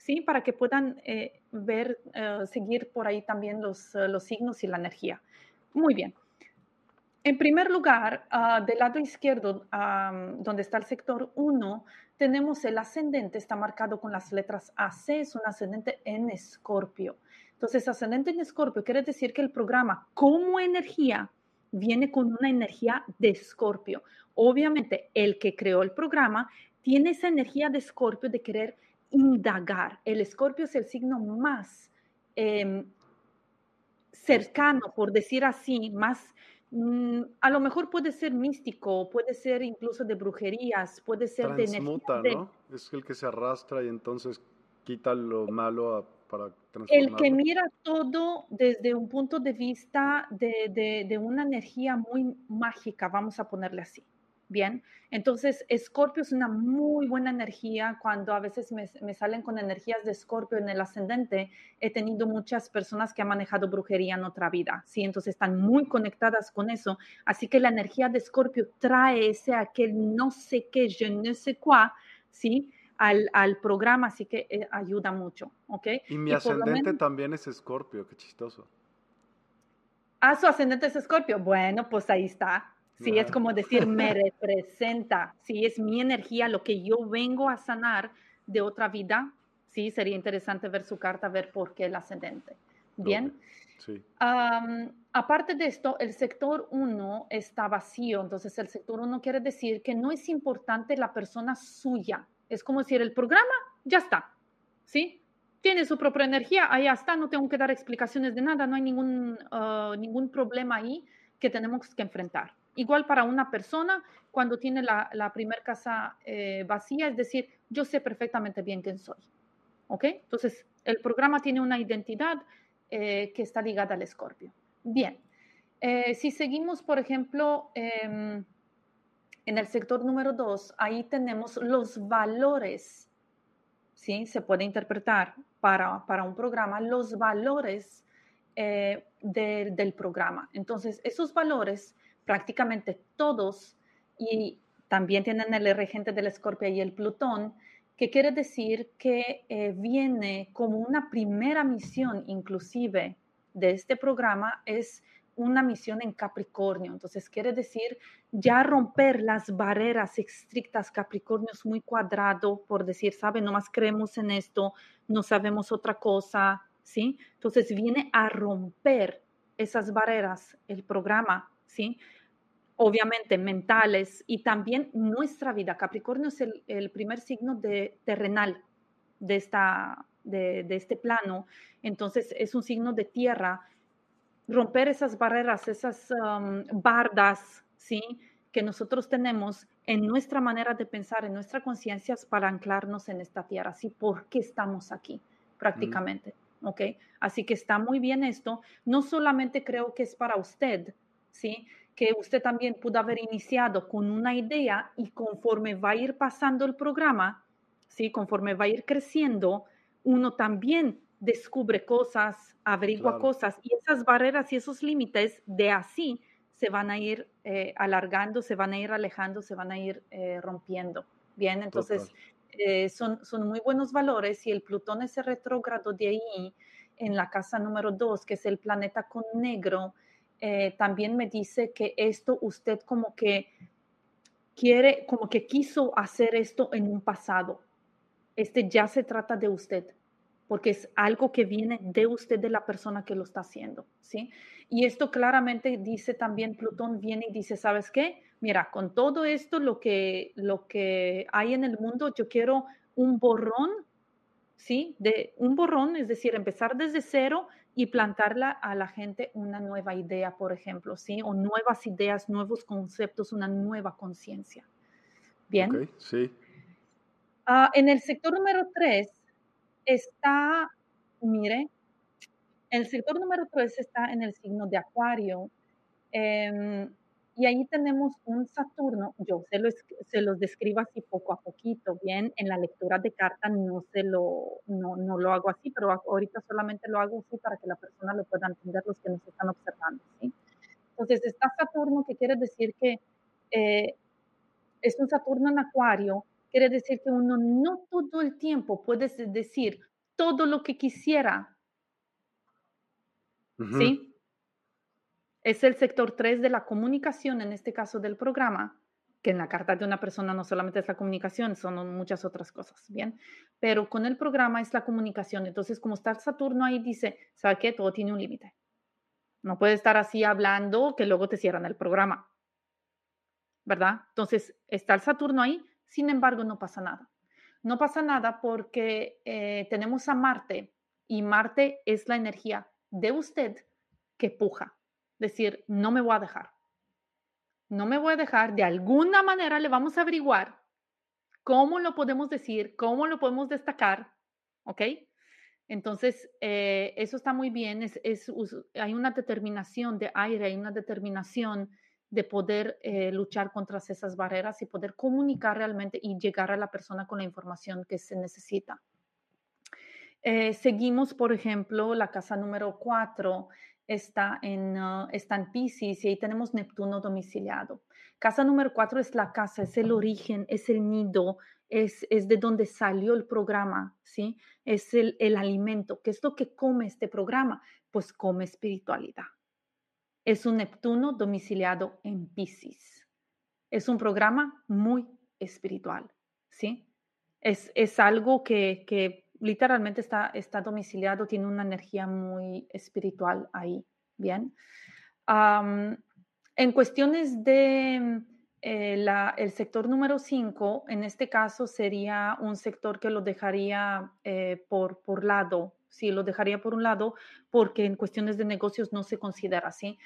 ¿sí? Para que puedan eh, ver, eh, seguir por ahí también los, eh, los, signos y la energía. Muy bien. En primer lugar, ah, del lado izquierdo, donde está el sector 1, tenemos el ascendente, está marcado con las letras AC, es un ascendente en escorpio. Entonces, ascendente en escorpio quiere decir que el programa como energía viene con una energía de escorpio. Obviamente, el que creó el programa tiene esa energía de escorpio de querer indagar. El escorpio es el signo más em, cercano, por decir así, más, mm, a lo mejor puede ser místico, puede ser incluso de brujerías, puede ser de energía. ¿no? Es el que se arrastra y entonces quita lo malo para El que mira todo desde un punto de vista de, de, de una energía muy mágica, vamos a ponerle así. Bien, entonces Escorpio es una muy buena energía. Cuando a veces me, salen con energías de Escorpio en el ascendente, he tenido muchas personas que han manejado brujería en otra vida, ¿sí? Entonces están muy conectadas con eso. Así que la energía de Escorpio trae ese aquel no sé qué, je ne sais quoi, ¿sí? Al, al programa, así que eh, ayuda mucho, ¿ok? Y mi ascendente también es Escorpio, qué chistoso. Ah, su ascendente es Escorpio. Bueno, pues ahí está. Sí, es como decir, me representa, sí, es mi energía, lo que yo vengo a sanar de otra vida. Sí, sería interesante ver su carta, ver por qué el ascendente. Bien. Sí. aparte de esto, el sector 1 está vacío. Entonces, el sector 1 quiere decir que no es importante la persona suya. Es como decir, el programa ya está. ¿Sí? Tiene su propia energía, ahí está, no tengo que dar explicaciones de nada, no hay ningún, ah, ningún problema ahí que tenemos que enfrentar. Igual para una persona, cuando tiene la, la primera casa eh, vacía, es decir, yo sé perfectamente bien quién soy. ¿Ok? Entonces, el programa tiene una identidad eh, que está ligada al escorpio. Bien. Eh, si seguimos, por ejemplo, em, en el sector número dos, ahí tenemos los valores. ¿Sí? Se puede interpretar para, para un programa los valores del programa. Entonces, esos valores prácticamente todos, y también tienen el regente del Escorpio y el Plutón, que quiere decir que eh, viene como una primera misión inclusive de este programa, es una misión en Capricornio. Entonces quiere decir ya romper las barreras estrictas. Capricornio es muy cuadrado, por decir, sabe, más creemos en esto, no sabemos otra cosa, ¿sí? Entonces viene a romper esas barreras el programa, ¿sí? Obviamente mentales y también nuestra vida. Capricornio es el, primer signo de, terrenal de, esta, de, este plano, entonces es un signo de tierra. Romper esas barreras, esas um, bardas, ¿sí? que nosotros tenemos en nuestra manera de pensar, en nuestra conciencia para anclarnos en esta tierra, ¿sí? ¿Por qué estamos aquí prácticamente? ¿Ok? Así que está muy bien esto. No solamente creo que es para usted, ¿sí? Que usted también pudo haber iniciado con una idea y conforme va a ir pasando el programa, ¿sí? conforme va a ir creciendo, uno también descubre cosas, averigua cosas y esas barreras y esos límites de así se van a ir eh, alargando, se van a ir alejando, se van a ir eh, rompiendo. Bien, entonces eh, son, son muy buenos valores y el Plutón ese retrógrado de ahí en la casa número dos, que es el planeta con negro, eh, también me dice que esto usted como que quiere, como que quiso hacer esto en un pasado. Este ya se trata de usted, porque es algo que viene de usted, de la persona que lo está haciendo, ¿sí? Y esto claramente dice también Plutón viene y dice, ¿sabes qué? Mira, con todo esto, lo que, lo que hay en el mundo, yo quiero un borrón, ¿sí? De un borrón, es decir, empezar desde cero y plantarla a la gente una nueva idea, por ejemplo, ¿sí? O nuevas ideas, nuevos conceptos, una nueva conciencia. Bien. sí. Ah, en el sector número tres está, mire, el sector número tres está en el signo de Acuario. Eh, y ahí tenemos un Saturno, yo se, lo, se los describo así poco a poquito, bien, en la lectura de carta no, se lo, no, no lo hago así, pero ahorita solamente lo hago así para que la persona lo pueda entender los que nos están observando, ¿sí? Entonces está Saturno, que quiere decir que eh, es un Saturno en Acuario, quiere decir que uno no todo el tiempo puede decir todo lo que quisiera, ¿sí? Es el sector 3 de la comunicación, en este caso del programa, que en la carta de una persona no solamente es la comunicación, son muchas otras cosas, ¿bien? Pero con el programa es la comunicación. Entonces, como está Saturno ahí, dice, ¿sabe qué? Todo tiene un límite. No puede estar así hablando que luego te cierran el programa, ¿verdad? Entonces, está el Saturno ahí, sin embargo, no pasa nada. No pasa nada porque eh, tenemos a Marte y Marte es la energía de usted que puja, decir, no me voy a dejar. No me voy a dejar, de alguna manera le vamos a averiguar cómo lo podemos decir, cómo lo podemos destacar, ¿ok? Entonces, eh, eso está muy bien, es, hay una determinación de aire, hay una determinación de poder eh, luchar contra esas barreras y poder comunicar realmente y llegar a la persona con la información que se necesita. Eh, seguimos, por ejemplo, la casa número 4 está en, uh, está en Pisces y ahí tenemos Neptuno domiciliado. Casa número 4 es la casa, es el origen, es el nido, es, es de donde salió el programa, ¿sí? Es el, el alimento. ¿Qué es lo que come este programa? Pues come espiritualidad. Es un Neptuno domiciliado en Pisces. Es un programa muy espiritual, ¿sí? Es, es algo que, que literalmente está, está domiciliado, tiene una energía muy espiritual ahí, ¿bien? en cuestiones de eh, el sector número 5, en este caso sería un sector que lo dejaría eh, por, por lado, sí, lo dejaría por un lado porque en cuestiones de negocios no se considera así.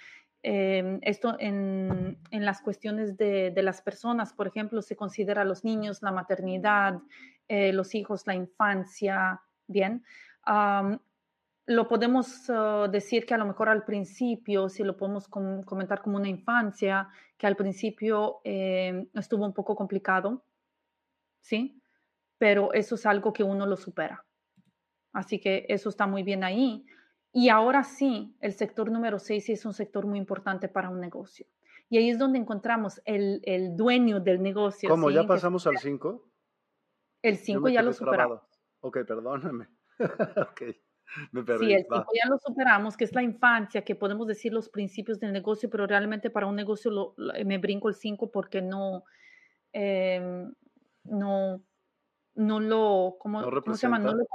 Em, esto en, en, las cuestiones de, de, las personas, por ejemplo, se considera los niños, la maternidad, eh, los hijos, la infancia, bien. lo podemos uh, decir que a lo mejor al principio, si lo podemos comentar como una infancia, que al principio em, estuvo un poco complicado, ¿sí? Pero eso es algo que uno lo supera. Así que eso está muy bien ahí. Y ahora sí, el sector número 6 es un sector muy importante para un negocio. Y ahí es donde encontramos el, el dueño del negocio. ¿Cómo? ¿Ya pasamos al 5? El 5 ya lo superamos. Ok, perdóname. ok, me perdí. Sí, el 5 ya lo superamos, que es la infancia, que podemos decir los principios del negocio, pero realmente para un negocio lo, me brinco el 5 porque no, eh, no, no lo, ¿cómo, no ¿cómo se llama? No lo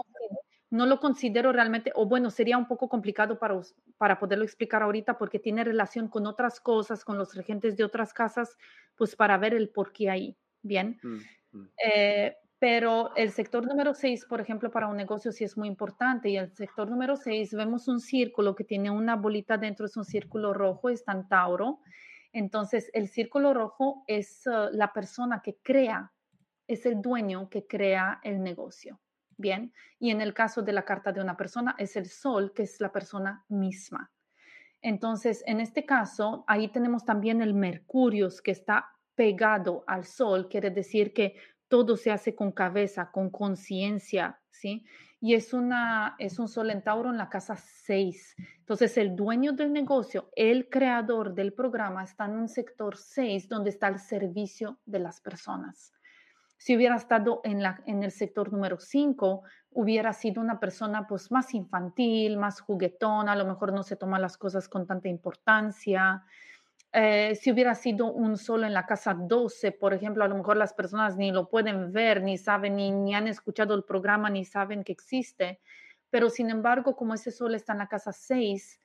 no lo considero realmente, o bueno, sería un poco complicado para, para poderlo explicar ahorita porque tiene relación con otras cosas, con los regentes de otras casas, pues para ver el por qué ahí. Bien. Mm, mm. Eh, pero el sector número 6, por ejemplo, para un negocio sí es muy importante. Y el sector número 6, vemos un círculo que tiene una bolita dentro, es un círculo rojo, en Tauro. Entonces, el círculo rojo es uh, la persona que crea, es el dueño que crea el negocio. Bien, y en el caso de la carta de una persona es el sol, que es la persona misma. Entonces, en este caso, ahí tenemos también el Mercurio, que está pegado al sol, quiere decir que todo se hace con cabeza, con conciencia, ¿sí? Y es, una, es un sol en la casa 6. Entonces, el dueño del negocio, el creador del programa, está en un sector 6 donde está el servicio de las personas. Si hubiera estado en, la, en el sector número 5, hubiera sido una persona pues más infantil, más juguetona, a lo mejor no se toma las cosas con tanta importancia. Eh, si hubiera sido un solo en la casa 12, por ejemplo, a lo mejor las personas ni lo pueden ver, ni saben, ni, han escuchado el programa, ni saben que existe. Pero sin embargo, como ese solo está en la casa 6,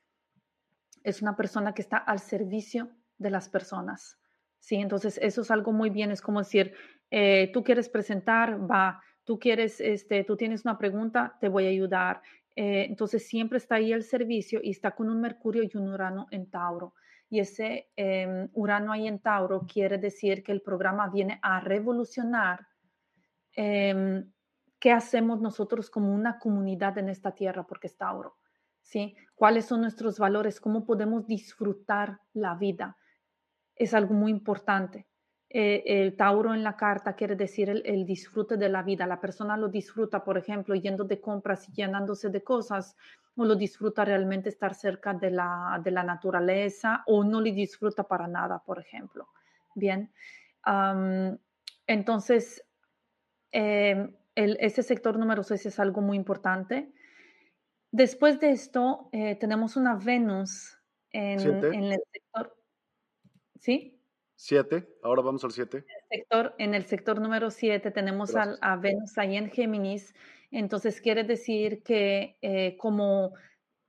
es una persona que está al servicio de las personas. Sí, entonces eso es algo muy bien, es como decir, eh, tú quieres presentar, va, tú quieres, este, tú tienes una pregunta, te voy a ayudar. Eh, entonces siempre está ahí el servicio y está con un Mercurio y un Urano en Tauro. Y ese em, Urano ahí en Tauro quiere decir que el programa viene a revolucionar em, qué hacemos nosotros como una comunidad en esta tierra, porque es Tauro. ¿sí? ¿Cuáles son nuestros valores? ¿Cómo podemos disfrutar la vida? Es algo muy importante. Eh, el Tauro en la carta quiere decir el, disfrute de la vida. La persona lo disfruta, por ejemplo, yendo de compras y llenándose de cosas, o lo disfruta realmente estar cerca de la, de la naturaleza, o no le disfruta para nada, por ejemplo. Bien. entonces, em, ese sector número 6 es algo muy importante. Después de esto, eh, tenemos una Venus en, en el sector. ¿Sí? Siete, ahora vamos al siete. Sector, en el sector número siete tenemos a Venus ahí en Géminis, entonces quiere decir que eh, como,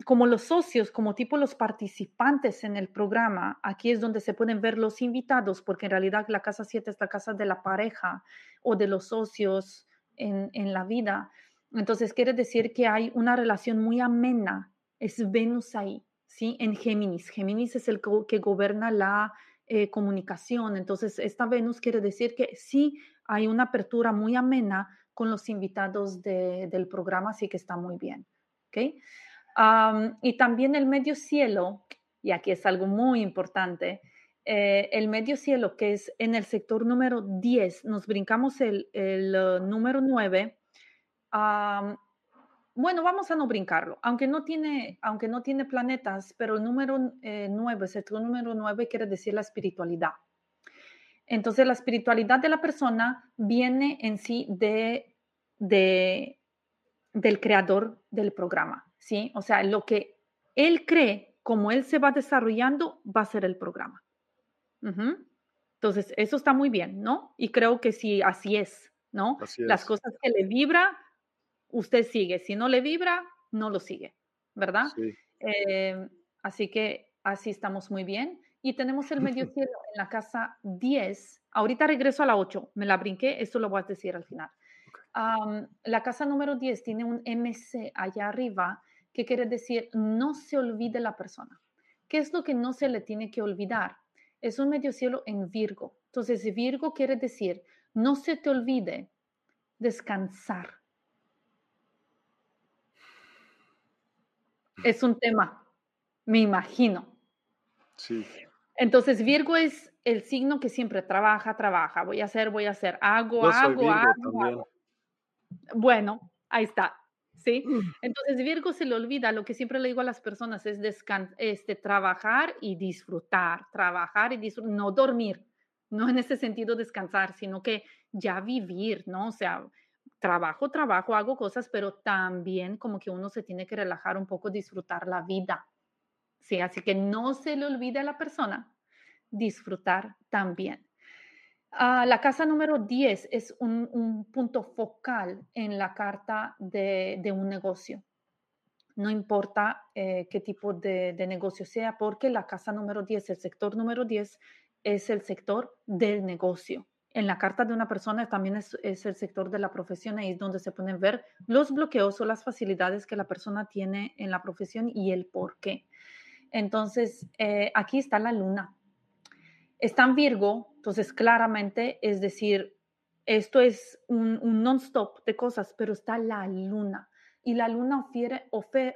como los socios, como tipo los participantes en el programa, aquí es donde se pueden ver los invitados, porque en realidad la casa siete es la casa de la pareja o de los socios en, en la vida. Entonces quiere decir que hay una relación muy amena, es Venus ahí, ¿sí? En Géminis. Géminis es el que gobierna la eh, comunicación. Entonces, esta Venus quiere decir que sí hay una apertura muy amena con los invitados del programa, así que está muy bien. ¿okay? y también el medio cielo, y aquí es algo muy importante, eh, el medio cielo, que es en el sector número 10, nos brincamos el, el uh, número 9. Bueno, vamos a no brincarlo, aunque no tiene, aunque no tiene planetas, pero el número eh, 9, el número 9 quiere decir la espiritualidad. Entonces, la espiritualidad de la persona viene en sí de, de, del creador del programa, ¿sí? O sea, lo que él cree, como él se va desarrollando, va a ser el programa. Entonces, eso está muy bien, ¿no? Y creo que sí, así es, ¿no? Las cosas que le vibra, usted sigue. Si no le vibra, no lo sigue, ¿verdad? Em, así que así estamos muy bien. Y tenemos el medio cielo en la casa 10. Ahorita regreso a la 8, me la brinqué, esto lo voy a decir al final. la casa número 10 tiene un MC allá arriba, que quiere decir no se olvide la persona. ¿Qué es lo que no se le tiene que olvidar? Es un medio cielo en Virgo. Entonces, Virgo quiere decir no se te olvide descansar. Es un tema, me imagino. Sí. Entonces, Virgo es el signo que siempre trabaja, trabaja, voy a hacer, voy a hacer, hago, hago, hago, Bueno, ahí está. ¿Sí? Mm. Entonces, Virgo se le olvida, lo que siempre le digo a las personas es este, trabajar y disfrutar, trabajar y disfrutar, no dormir, no en ese sentido descansar, sino que ya vivir, ¿no? O sea, trabajo, trabajo, hago cosas, pero también como que uno se tiene que relajar un poco, disfrutar la vida. Sí, así que no se le olvide a la persona disfrutar también. Ah, la casa número 10 es un, punto focal en la carta de, un negocio. No importa eh, qué tipo de, negocio sea, porque la casa número 10, el sector número 10, es el sector del negocio. En la carta de una persona también es, el sector de la profesión, ahí es donde se pueden ver los bloqueos o las facilidades que la persona tiene en la profesión y el por qué. Entonces, eh, aquí está la luna. Está en Virgo, entonces claramente es decir, esto es un, non-stop de cosas, pero está la luna. Y la luna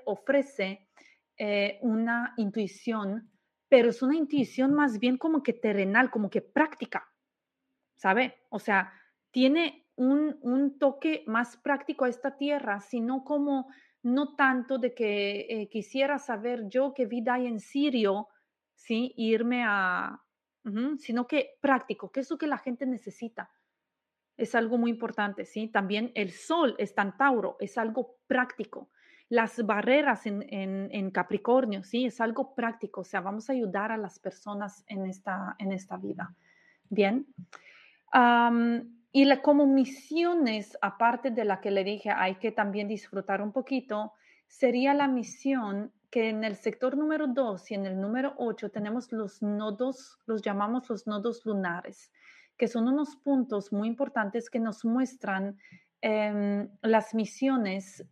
ofrece eh, una intuición, pero es una intuición más bien como que terrenal, como que práctica, ¿sabe? O sea, tiene un, un toque más práctico a esta tierra, sino como no tanto de que eh, quisiera saber yo qué vida hay en Sirio, ¿sí? Irme a, sino que práctico, que es lo que la gente necesita. Es algo muy importante, ¿sí? También el sol está en Tauro, es algo práctico. Las barreras en, Capricornio, ¿sí? Es algo práctico, o sea, vamos a ayudar a las personas en esta, en esta vida. Bien. Y la, como misiones, aparte de la que le dije, hay que también disfrutar un poquito, sería la misión que en el sector número 2 y en el número 8 tenemos los nodos, los llamamos los nodos lunares, que son unos puntos muy importantes que nos muestran em, las misiones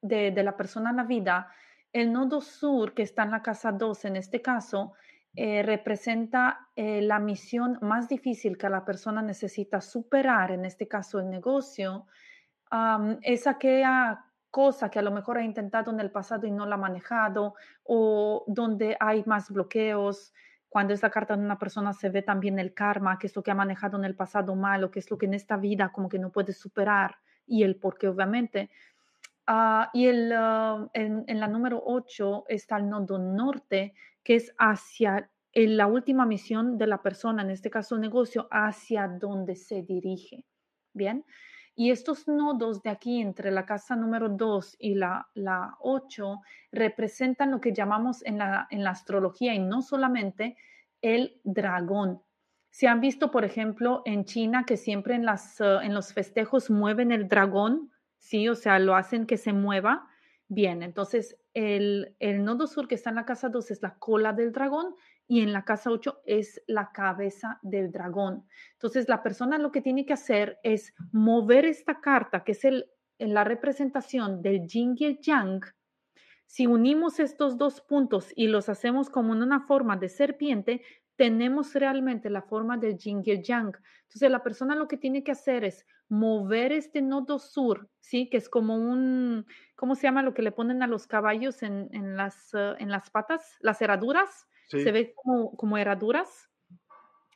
de, de, la persona en la vida. El nodo sur, que está en la casa 2 en este caso, eh, representa eh, la misión más difícil que la persona necesita superar, en este caso el negocio, es aquella cosa que a lo mejor ha intentado en el pasado y no la ha manejado, o donde hay más bloqueos. Cuando esta carta de una persona se ve también el karma, que es lo que ha manejado en el pasado malo, que es lo que en esta vida como que no puede superar, y el por qué, obviamente. Ah, y el, ah, en, en, la número 8 está el nodo norte, que es hacia la última misión de la persona, en este caso el negocio, hacia donde se dirige. Bien. Y estos nodos de aquí entre la casa número 2 y la, la 8 representan lo que llamamos en la, en la astrología y no solamente el dragón. Se han visto, por ejemplo, en China que siempre en, las, eh, en los festejos mueven el dragón, ¿sí? O sea, lo hacen que se mueva. Bien, entonces el, nodo sur que está en la casa 2 es la cola del dragón y en la casa 8 es la cabeza del dragón. Entonces la persona lo que tiene que hacer es mover esta carta, que es el, la representación del yin y el yang. Si unimos estos dos puntos y los hacemos como una forma de serpiente, tenemos realmente la forma del yin y el yang. Entonces la persona lo que tiene que hacer es mover este nodo sur, ¿sí? Que es como un, ¿cómo se llama lo que le ponen a los caballos en, las, eh, en las patas? Las herraduras. Se ve como, como herraduras.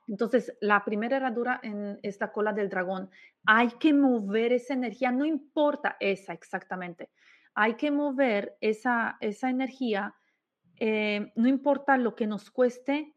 Entonces, la primera herradura en esta cola del dragón, hay que mover esa energía, no importa esa exactamente, hay que mover esa, esa energía, eh, no importa lo que nos cueste,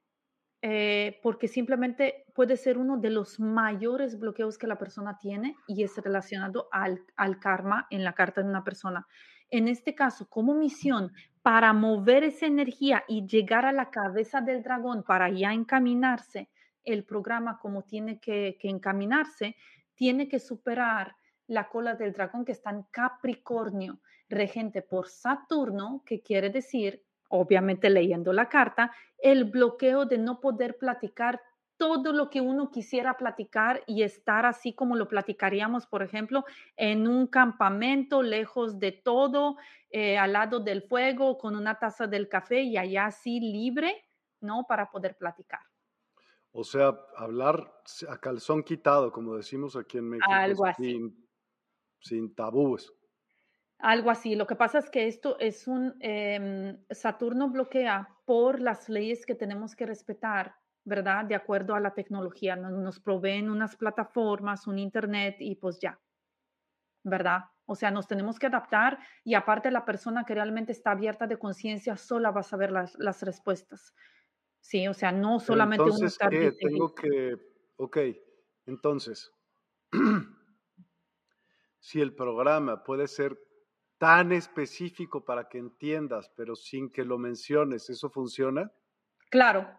eh, porque simplemente puede ser uno de los mayores bloqueos que la persona tiene y es relacionado al, karma en la carta de una persona. En este caso, como misión, para mover esa energía y llegar a la cabeza del dragón para ya encaminarse, el programa como tiene que, que encaminarse, tiene que superar la cola del dragón que está en Capricornio, regente por Saturno, que quiere decir obviamente leyendo la carta, el bloqueo de no poder platicar todo lo que uno quisiera platicar y estar así como lo platicaríamos, por ejemplo, en un campamento lejos de todo, eh, al lado del fuego, con una taza del café y allá así libre, ¿no? Para poder platicar. O sea, hablar a calzón quitado, como decimos aquí en México, Algo así. Sin, sin tabúes. Algo así. Lo que pasa es que esto es un, em, Saturno bloquea por las leyes que tenemos que respetar, ¿verdad? De acuerdo a la tecnología. Nos, nos proveen unas plataformas, un Internet y pues ya, ¿verdad? O sea, nos tenemos que adaptar y aparte la persona que realmente está abierta de conciencia sola va a saber las, las respuestas. Sí, o sea, no solamente uno estar ¿qué? Tengo que, ok, entonces, si el programa puede ser tan específico para que entiendas, pero sin que lo menciones, ¿eso funciona? Claro,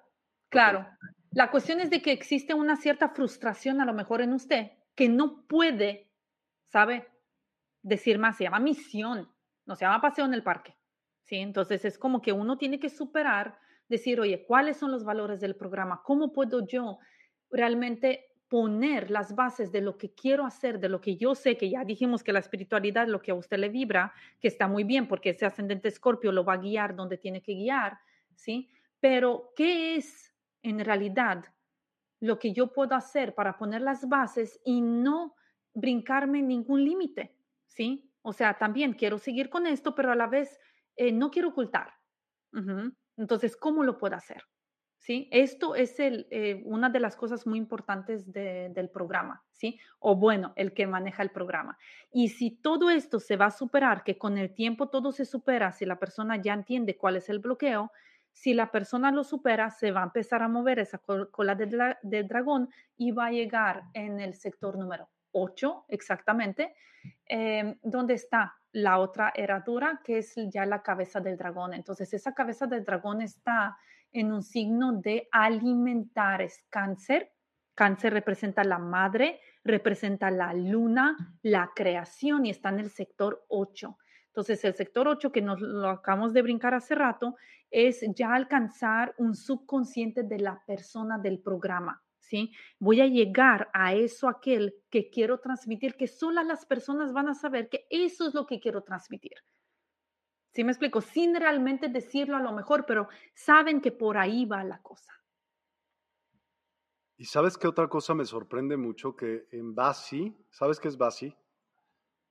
claro. La cuestión es de que existe una cierta frustración a lo mejor en usted que no puede, ¿sabe? Decir más, se llama misión, no se llama paseo en el parque. ¿sí? Entonces es como que uno tiene que superar, decir, oye, ¿cuáles son los valores del programa? ¿Cómo puedo yo realmente poner las bases de lo que quiero hacer, de lo que yo sé, que ya dijimos que la espiritualidad, lo que a usted le vibra, que está muy bien porque ese ascendente escorpio lo va a guiar donde tiene que guiar, ¿sí? Pero, ¿qué es en realidad lo que yo puedo hacer para poner las bases y no brincarme ningún límite, ¿sí? O sea, también quiero seguir con esto, pero a la vez eh, no quiero ocultar. Entonces, ¿cómo lo puedo hacer? ¿Sí? Esto es el, eh, una de las cosas muy importantes del programa, ¿sí? O bueno, el que maneja el programa. Y si todo esto se va a superar, que con el tiempo todo se supera, si la persona ya entiende cuál es el bloqueo, si la persona lo supera, se va a empezar a mover esa cola del dragón y va a llegar en el sector número 8 exactamente, eh, donde está la otra herradura, que es ya la cabeza del dragón. Entonces, esa cabeza del dragón está en un signo de alimentar, es cáncer. Cáncer representa la madre, representa la luna, la creación y está en el sector 8. Entonces, el sector 8, que nos lo acabamos de brincar hace rato, es ya alcanzar un subconsciente de la persona del programa. ¿Sí? Voy a llegar a eso, aquel que quiero transmitir, que solo las personas van a saber que eso es lo que quiero transmitir. ¿Sí me explico? Sin realmente decirlo a lo mejor, pero saben que por ahí va la cosa. Y sabes qué otra cosa me sorprende mucho que en Basi, ¿sabes qué es Basi?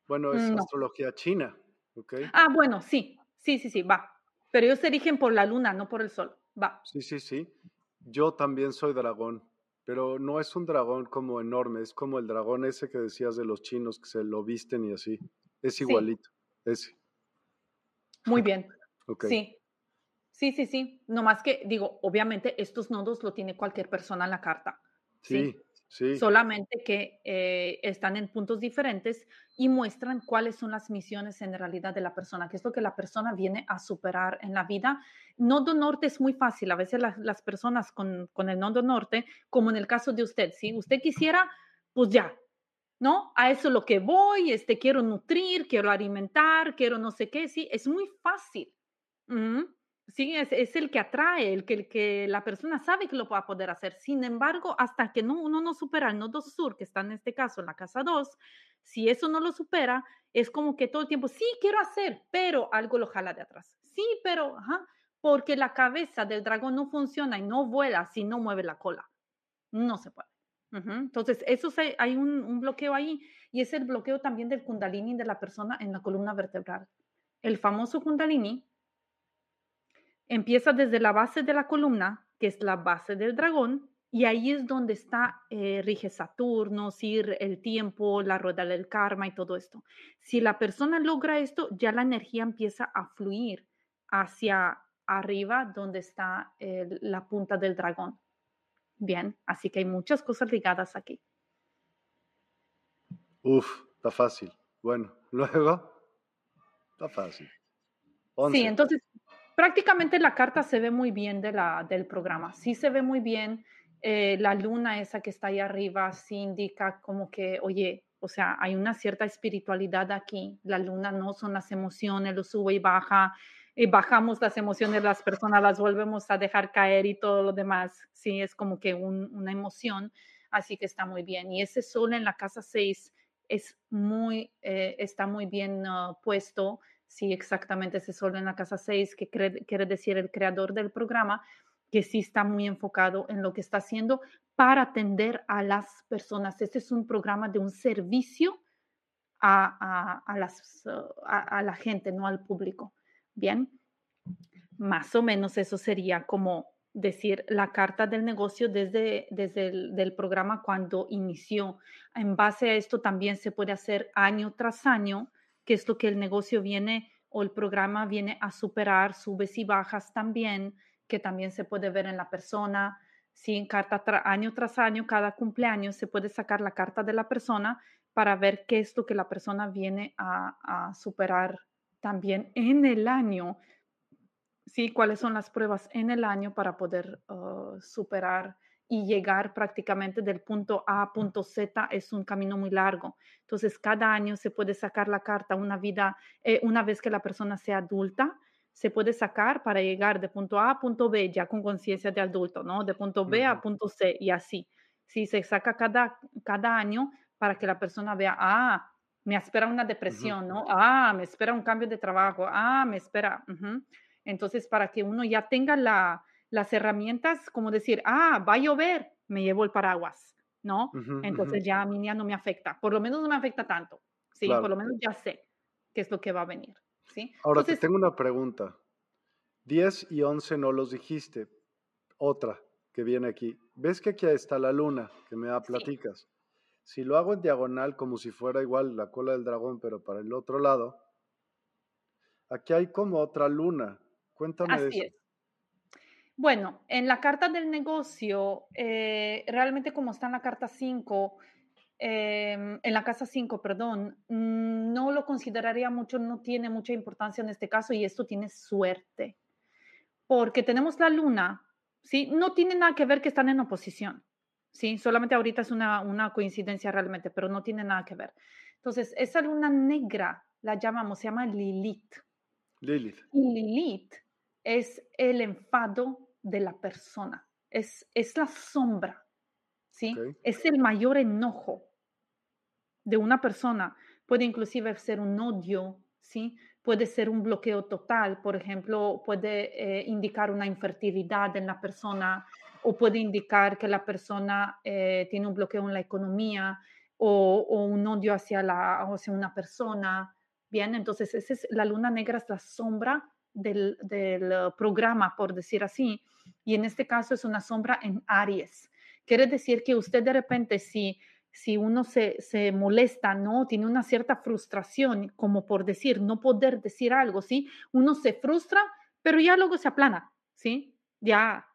Bueno, es astrología china, ¿ok? Ah, bueno, sí, sí, sí, sí, va. Pero ellos se erigen por la luna, no por el sol, va. Sí, sí, sí. Yo también soy dragón, pero no es un dragón como enorme, es como el dragón ese que decías de los chinos que se lo visten y así. Es igualito, ese. Muy bien. Sí. Sí, sí, sí. No más que, digo, obviamente estos nodos lo tiene cualquier persona en la carta. Sí, sí. Solamente que eh, están en puntos diferentes y muestran cuáles son las misiones en realidad de la persona, que es lo que la persona viene a superar en la vida. Nodo norte es muy fácil. A veces las, personas con, con el nodo norte, como en el caso de usted, si usted quisiera, pues ya, ¿no? A eso es lo que voy, este, quiero nutrir, quiero alimentar, quiero no sé qué, sí, es muy fácil. Sí, es, el que atrae, el que, la persona sabe que lo va a poder hacer. Sin embargo, hasta que no, uno no supera el nodo sur, que está en este caso en la casa 2, si eso no lo supera, es como que todo el tiempo, sí, quiero hacer, pero algo lo jala de atrás. Sí, pero, ajá, porque la cabeza del dragón no funciona y no vuela si no mueve la cola. No se puede. Entonces, eso hay un, bloqueo ahí y es el bloqueo también del kundalini de la persona en la columna vertebral. El famoso kundalini Empieza desde la base de la columna, que es la base del dragón, y ahí es donde está, eh, rige Saturno, Sir, el tiempo, la rueda del karma y todo esto. Si la persona logra esto, ya la energía empieza a fluir hacia arriba donde está la punta del dragón. Bien, así que hay muchas cosas ligadas aquí. Uf, está fácil. Bueno, luego, está fácil. Sí, entonces prácticamente la carta se ve muy bien de la, del programa. Sí se ve muy bien. Eh, la luna esa que está ahí arriba sí indica como que, oye, o sea, hay una cierta espiritualidad aquí. La luna no son las emociones, lo sube y baja, y bajamos las emociones de las personas, las volvemos a dejar caer y todo lo demás. Sí, es como que una emoción, así que está muy bien. Y ese sol en la casa 6 es muy, eh, está muy bien ah, puesto. Sí, exactamente ese sol en la casa 6, que quiere decir el creador del programa, que sí está muy enfocado en lo que está haciendo para atender a las personas. Este es un programa de un servicio a, a, la gente, no al público. Bien, más o menos eso sería como decir la carta del negocio desde, desde el del programa cuando inició. En base a esto también se puede hacer año tras año, que es lo que el negocio viene o el programa viene a superar, subes y bajas también que también se puede ver en la persona. sin carta año tras año, cada cumpleaños se puede sacar la carta de la persona para ver qué es lo que la persona viene a, superar también en el año. Sí, cuáles son las pruebas en el año para poder uh, superar y llegar prácticamente del punto A a punto Z es un camino muy largo. Entonces, cada año se puede sacar la carta una vida, eh, una vez que la persona sea adulta, se puede sacar para llegar de punto A a punto B ya con conciencia de adulto, ¿no? De punto B a punto C y así. Si se saca cada, cada año para que la persona vea, ah, me espera una depresión, ¿no? Ah, me espera un cambio de trabajo, ah, me espera. Entonces, para que uno ya tenga la, las herramientas, como decir, ah, va a llover, me llevo el paraguas, ¿no? Entonces ya a mí ya no me afecta, por lo menos no me afecta tanto, ¿sí? Por lo menos ya sé qué es lo que va a venir. Ahora te tengo una pregunta. 10 y 11 no los dijiste. Otra que viene aquí. ¿Ves que aquí está la luna que me da platicas? Si lo hago en diagonal como si fuera igual la cola del dragón, pero para el otro lado, aquí hay como otra luna. Cuéntame de eso. Bueno, en la carta del negocio, eh, realmente como está en la carta 5, Em, en la casa 5, perdón, mm, no lo consideraría mucho, no tiene mucha importancia en este caso y esto tiene suerte, porque tenemos la luna, ¿sí? No tiene nada que ver que están en oposición, ¿sí? Solamente ahorita es una, una coincidencia realmente, pero no tiene nada que ver. Entonces, esa luna negra la llamamos, se llama Lilith. Lilith. Y Lilith es el enfado de la persona, es, es la sombra, ¿sí? Es el mayor enojo de una persona. Puede inclusive ser un odio, ¿sí? Puede ser un bloqueo total, por ejemplo, puede eh, indicar una infertilidad en la persona o puede indicar que la persona eh, tiene un bloqueo en la economía o, un odio hacia, la, hacia una persona. Bien, entonces esa es, la luna negra es la sombra del, del programa, por decir así, y en este caso es una sombra en Aries. Quiere decir que usted de repente, si si uno se, se, molesta, ¿no? Tiene una cierta frustración, como por decir, no poder decir algo, ¿sí? Uno se frustra, pero ya luego se aplana, ¿sí? Ya.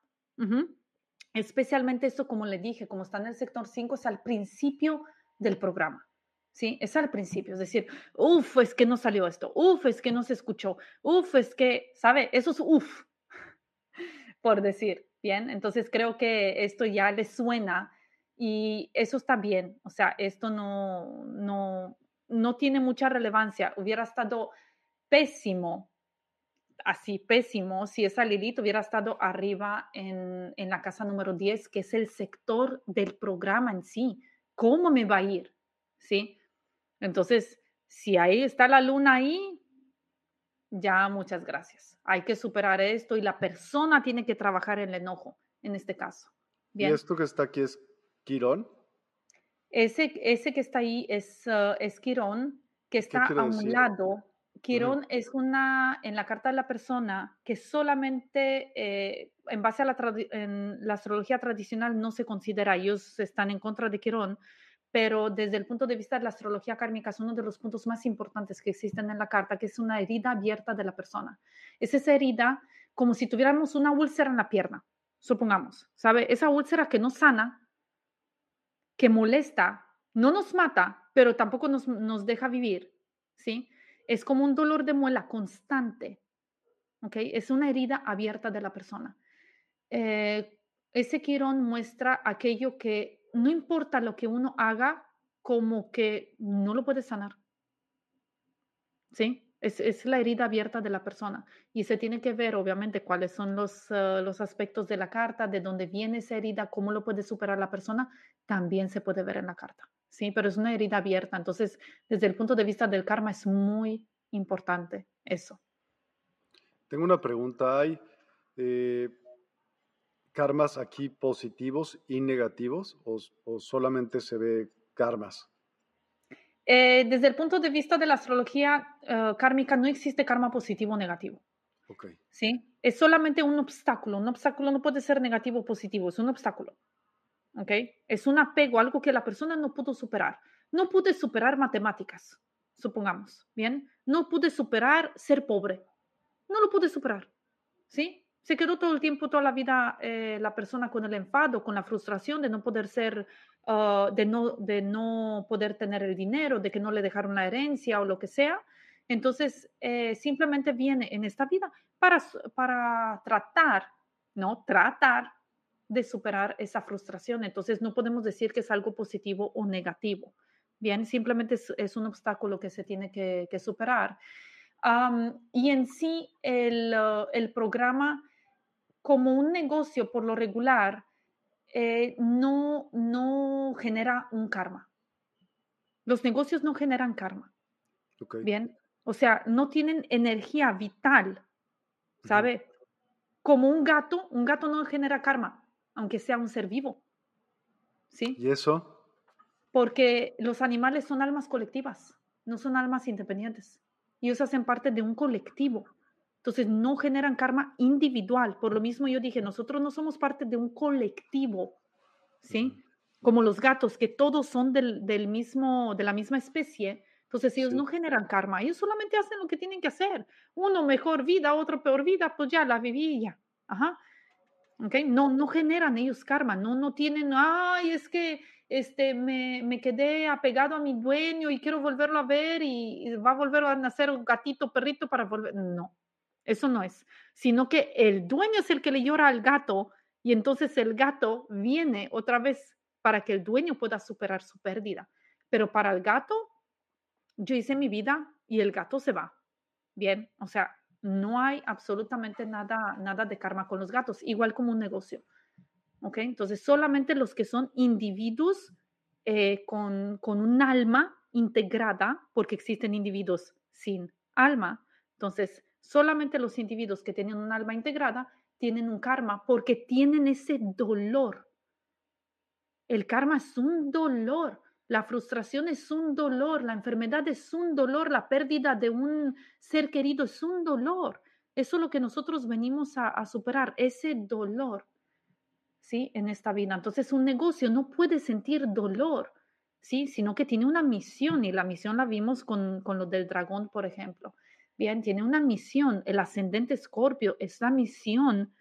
Especialmente esto, como le dije, como está en el sector 5, es al principio del programa. ¿sí? Es al principio, es decir, uff, es que no salió esto, uff, es que no se escuchó, uff, es que, ¿sabe? Eso es uff, por decir, ¿bien? Entonces creo que esto ya le suena y eso está bien, o sea, esto no, no, no tiene mucha relevancia. Hubiera estado pésimo, así pésimo, si esa Lilith hubiera estado arriba en, en la casa número 10, que es el sector del programa en sí. ¿Cómo me va a ir? ¿Sí? Entonces, si ahí está la luna ahí, ya muchas gracias. Hay que superar esto y la persona tiene que trabajar el enojo en este caso. Bien. Y esto que está aquí es Quirón. Ese, ese que está ahí es, uh, es Quirón, que está a un lado Quirón es una, en la carta de la persona, que solamente eh, en base a la, astrología tradicional no se considera, ellos están en contra de Quirón, pero desde el punto de vista de la astrología kármica es uno de los puntos más importantes que existen en la carta, que es una herida abierta de la persona. Es esa herida como si tuviéramos una úlcera en la pierna, supongamos, ¿sabe? Esa úlcera que no sana, que molesta, no nos mata, pero tampoco nos, nos deja vivir, ¿sí? Es como un dolor de muela constante, ¿ok? Es una herida abierta de la persona. Eh, ese quirón muestra aquello que no importa lo que uno haga, como que no lo puede sanar. ¿Sí? Es, la herida abierta de la persona y se tiene que ver, obviamente, cuáles son los, eh, los aspectos de la carta, de dónde viene esa herida, cómo lo puede superar la persona, también se puede ver en la carta. Sí, pero es una herida abierta. Entonces, desde el punto de vista del karma es muy importante eso. Tengo una pregunta. ¿Hay eh, karmas aquí positivos y negativos o, solamente se ve karmas? Eh, desde el punto de vista de la astrología uh, kármica no existe karma positivo o negativo. Okay. ¿Sí? Es solamente un obstáculo. Un obstáculo no puede ser negativo o positivo, es un obstáculo. ¿Ok? Es un apego, algo que la persona no pudo superar. No pude superar matemáticas, supongamos, ¿bien? No pude superar ser pobre. No lo pude superar, ¿sí? se quedó todo el tiempo, toda la vida, eh, la persona con el enfado, con la frustración de no poder ser, ah, de, no, de no poder tener el dinero, de que no le dejaron la herencia o lo que sea. Entonces, eh, simplemente viene en esta vida para, para tratar, ¿no? Tratar de superar esa frustración. Entonces, no podemos decir que es algo positivo o negativo. Bien, simplemente es, un obstáculo que se tiene que, superar. y en sí, el, el programa como un negocio por lo regular eh, no, no genera un karma. Los negocios no generan karma. Bien, o sea, no tienen energía vital, ¿sabe? Como un gato, un gato no genera karma, aunque sea un ser vivo. ¿Sí? ¿Y eso? Porque los animales son almas colectivas, no son almas independientes. Ellos hacen parte de un colectivo. Entonces no generan karma individual. Por lo mismo yo dije, nosotros no somos parte de un colectivo, ¿sí? Como los gatos, que todos son del, mismo, de la misma especie. Entonces ellos no generan karma, ellos solamente hacen lo que tienen que hacer. Uno mejor vida, otro peor vida, pues ya la viví ya. Ajá. Okay. No, no generan ellos karma, no, no tienen, ay, es que este, me, me, quedé apegado a mi dueño y quiero volverlo a ver y, y va a volver a nacer un gatito, perrito para volver. No, eso no es, sino que el dueño es el que le llora al gato y entonces el gato viene otra vez para que el dueño pueda superar su pérdida. Pero para el gato, yo hice mi vida y el gato se va. Bien, o sea, no hay absolutamente nada, nada de karma con los gatos, igual como un negocio. ¿Ok? Entonces, solamente los que son individuos eh, con, con un alma integrada, porque existen individuos sin alma. Entonces, Solamente los individuos que tienen un alma integrada tienen un karma porque tienen ese dolor. El karma es un dolor, la frustración es un dolor, la enfermedad es un dolor, la pérdida de un ser querido es un dolor. Eso es lo que nosotros venimos a, superar, ese dolor, ¿sí? En esta vida. Entonces, un negocio no puede sentir dolor, ¿sí? Sino que tiene una misión y la misión la vimos con, con lo del dragón, por ejemplo. Bien, tiene una misión. El ascendente escorpio, esa misión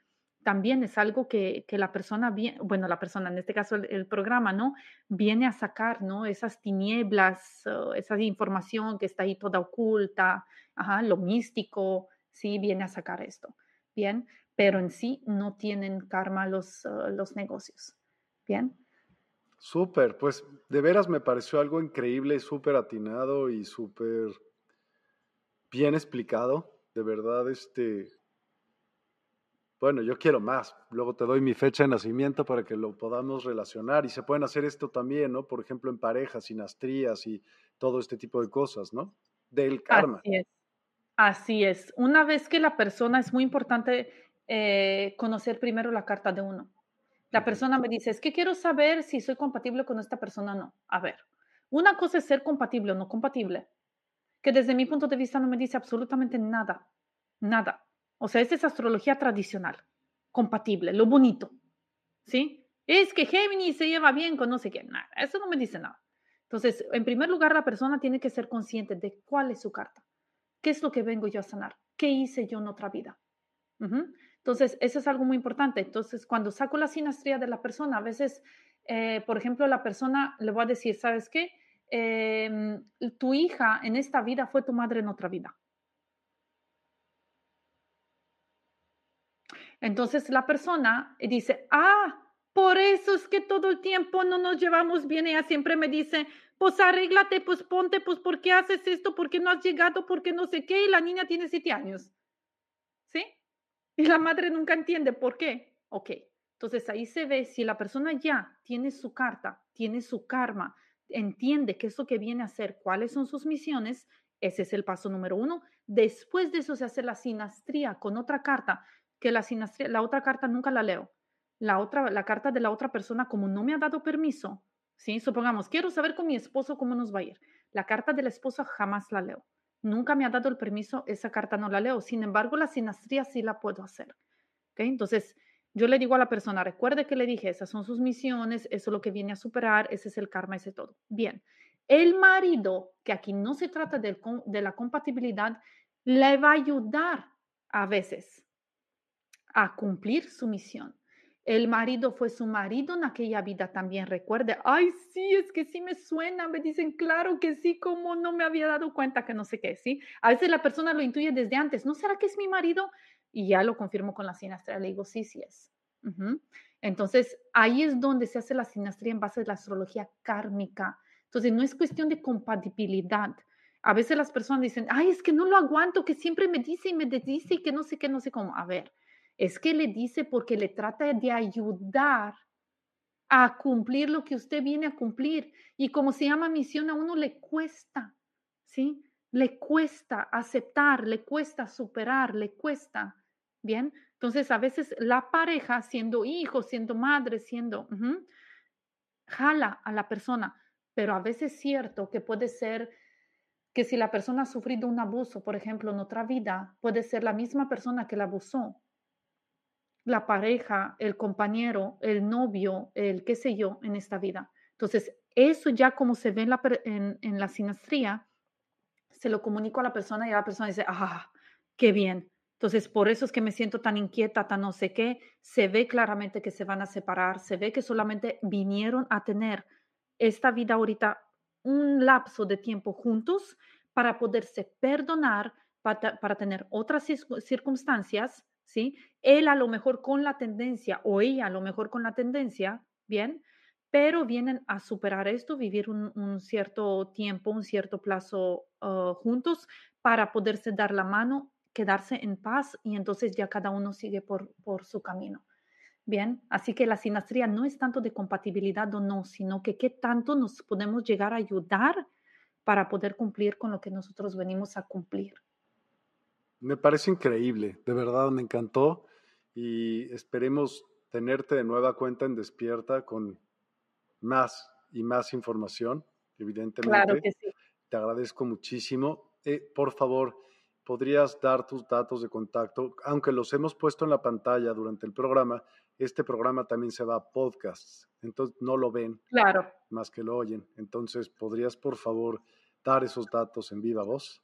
también es algo que, la persona, bueno, la persona, en este caso el, programa, ¿no? Viene a sacar, ¿no? Esas tinieblas, esa información que está ahí toda oculta, ajá, lo místico, sí, viene a sacar esto. Bien, pero en sí no tienen karma los, los negocios. Bien. Súper, pues de veras me pareció algo increíble, súper atinado y súper bien explicado, de verdad, este, bueno, yo quiero más. Luego te doy mi fecha de nacimiento para que lo podamos relacionar y se pueden hacer esto también, ¿no? Por ejemplo, en parejas, sinastrías y todo este tipo de cosas, ¿no? Del karma. Así es. Así es. Una vez que la persona, es muy importante eh, conocer primero la carta de uno. La persona me dice, es que quiero saber si soy compatible con esta persona o no. A ver, una cosa es ser compatible o no compatible que desde mi punto de vista no me dice absolutamente nada, nada. O sea, esta es astrología tradicional, compatible, lo bonito, ¿sí? Es que Géminis se lleva bien con no sé qué, nada, eso no me dice nada. Entonces, en primer lugar, la persona tiene que ser consciente de cuál es su carta, qué es lo que vengo yo a sanar, qué hice yo en otra vida. Entonces, eso es algo muy importante. Entonces, cuando saco la sinastría de la persona, a veces, eh, por ejemplo, la persona le voy a decir, ¿sabes qué? Em, tu hija en esta vida fue tu madre en otra vida. Entonces la persona dice, ah, por eso es que todo el tiempo no nos llevamos bien. Ella siempre me dice, pues arréglate, pues ponte, pues ¿por qué haces esto? ¿Por qué no has llegado? ¿Por qué no sé qué? Y la niña tiene siete años. ¿Sí? Y la madre nunca entiende por qué. Ok, entonces ahí se ve si la persona ya tiene su carta, tiene su karma, entiende qué es lo que viene a hacer, cuáles son sus misiones, ese es el paso número uno. Después de eso se hace la sinastría con otra carta, que la sinastría, la otra carta nunca la leo la otra, la carta de la otra persona, como no me ha dado permiso, ¿sí? Supongamos, quiero saber con mi esposo cómo nos va a ir. La carta de la esposa jamás la leo. Nunca me ha dado el permiso, esa carta no la leo. Sin embargo, la sinastría sí la puedo hacer. ¿ok? Entonces, yo le digo a la persona, recuerde que le dije, esas son sus misiones, eso es lo que viene a superar, ese es el karma, ese todo. Bien, el marido, que aquí no se trata de, de la compatibilidad, le va a ayudar a veces a cumplir su misión. El marido fue su marido en aquella vida también, recuerde. Ay, sí, es que sí me suena, me dicen, claro que sí, como no me había dado cuenta que no sé qué, ¿sí? A veces la persona lo intuye desde antes, ¿no será que es mi marido? Y ya lo confirmo con la sinastría, le digo, sí, sí es. Entonces, ahí es donde se hace la sinastría en base a la astrología kármica. Entonces, no es cuestión de compatibilidad. A veces las personas dicen, ay, es que no lo aguanto, que siempre me dice y me dice y que no sé qué, no sé cómo. A ver, es que le dice porque le trata de ayudar a cumplir lo que usted viene a cumplir. Y como se llama misión, a uno le cuesta, ¿sí? Le cuesta aceptar, le cuesta superar, le cuesta. Bien, entonces a veces la pareja, siendo hijo, siendo madre, siendo, jala a la persona, pero a veces es cierto que puede ser que si la persona ha sufrido un abuso, por ejemplo, en otra vida, puede ser la misma persona que la abusó, la pareja, el compañero, el novio, el qué sé yo en esta vida. Entonces, eso ya como se ve en la, en, sinastría, se lo comunico a la persona y la persona dice, ah, qué bien. Entonces, por eso es que me siento tan inquieta, tan no sé qué. Se ve claramente que se van a separar, se ve que solamente vinieron a tener esta vida ahorita un lapso de tiempo juntos para poderse perdonar, para, para tener otras circunstancias ¿sí? Él a lo mejor con la tendencia o ella a lo mejor con la tendencia, ¿bien? Pero vienen a superar esto, vivir un, cierto tiempo, un cierto plazo ah, juntos para poderse dar la mano, quedarse en paz y entonces ya cada uno sigue por, su camino. Bien, así que la sinastría no es tanto de compatibilidad o no, sino que qué tanto nos podemos llegar a ayudar para poder cumplir con lo que nosotros venimos a cumplir. Me parece increíble, de verdad me encantó y esperemos tenerte de nueva cuenta en Despierta con más y más información, evidentemente. Claro que sí. Te agradezco muchísimo. Eh, por favor, podrías dar tus datos de contacto, aunque los hemos puesto en la pantalla durante el programa, este programa también se va a podcasts, entonces no lo ven, claro. más que lo oyen. Entonces, ¿podrías por favor dar esos datos en viva voz?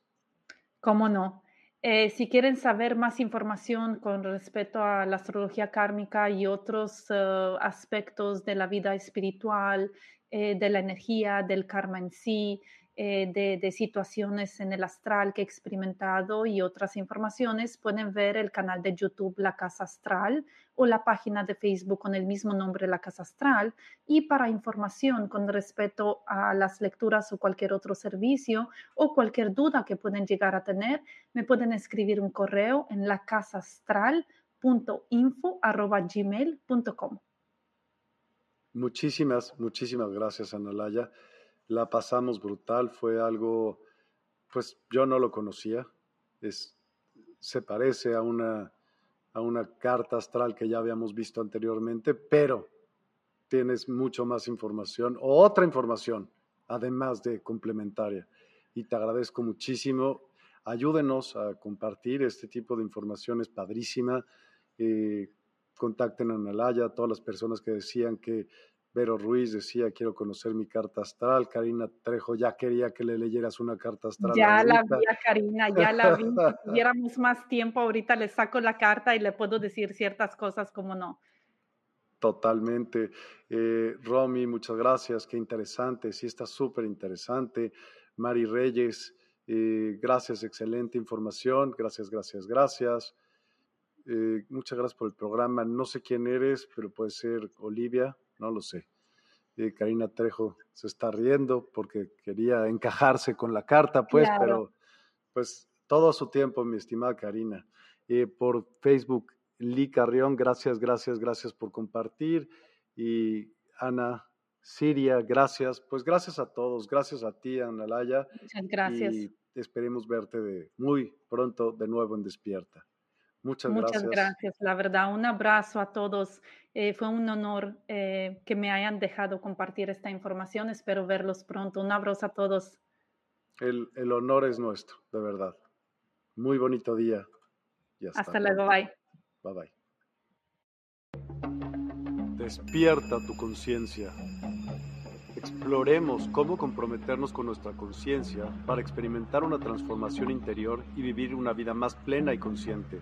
¿Cómo no? Eh, si quieren saber más información con respecto a la astrología kármica y otros eh, aspectos de la vida espiritual, eh, de la energía, del karma en sí, de, de, situaciones en el astral que he experimentado y otras informaciones, pueden ver el canal de YouTube La Casa Astral o la página de Facebook con el mismo nombre La Casa Astral. Y para información con respecto a las lecturas o cualquier otro servicio o cualquier duda que pueden llegar a tener, me pueden escribir un correo en lacasastral.info.gmail.com. Muchísimas, muchísimas gracias, Analaya. La pasamos brutal, fue algo, pues yo no lo conocía, es, se parece a una a una carta astral que ya habíamos visto anteriormente, pero tienes mucho más información o otra información, además de complementaria. y te agradezco muchísimo. Ayúdenos a compartir este tipo de información, es padrísima. Eh, contacten a Nalaya, a todas las personas que decían que Vero Ruiz decía, quiero conocer mi carta astral. Karina Trejo ya quería que le leyeras una carta astral. Ya la vi, Karina, ya la vi. Si tuviéramos más tiempo, ahorita le saco la carta y le puedo decir ciertas cosas como no. Totalmente. Eh, Romy, muchas gracias, qué interesante, sí está súper interesante. Mari Reyes, eh, gracias, excelente información, gracias, gracias, gracias. Eh, muchas gracias por el programa. No sé quién eres, pero puede ser Olivia, no lo sé. Karina Trejo se está riendo porque quería encajarse con la carta, pues, pero pues todo a su tiempo, mi estimada Karina. Eh, por Facebook, Lee Carrión, gracias, gracias, gracias por compartir. Y Ana Siria, gracias. Pues gracias a todos, gracias a ti, Analaya. Muchas gracias. Y esperemos verte de muy pronto de nuevo en Despierta. Muchas, Muchas gracias. La verdad, un abrazo a todos. Eh, fue un honor eh, que me hayan dejado compartir esta información. Espero verlos pronto. Un abrazo a todos. El, el honor es nuestro, de verdad. Muy bonito día. hasta, hasta luego. Bye. Bye bye. Despierta tu conciencia. Exploremos cómo comprometernos con nuestra conciencia para experimentar una transformación interior y vivir una vida más plena y consciente.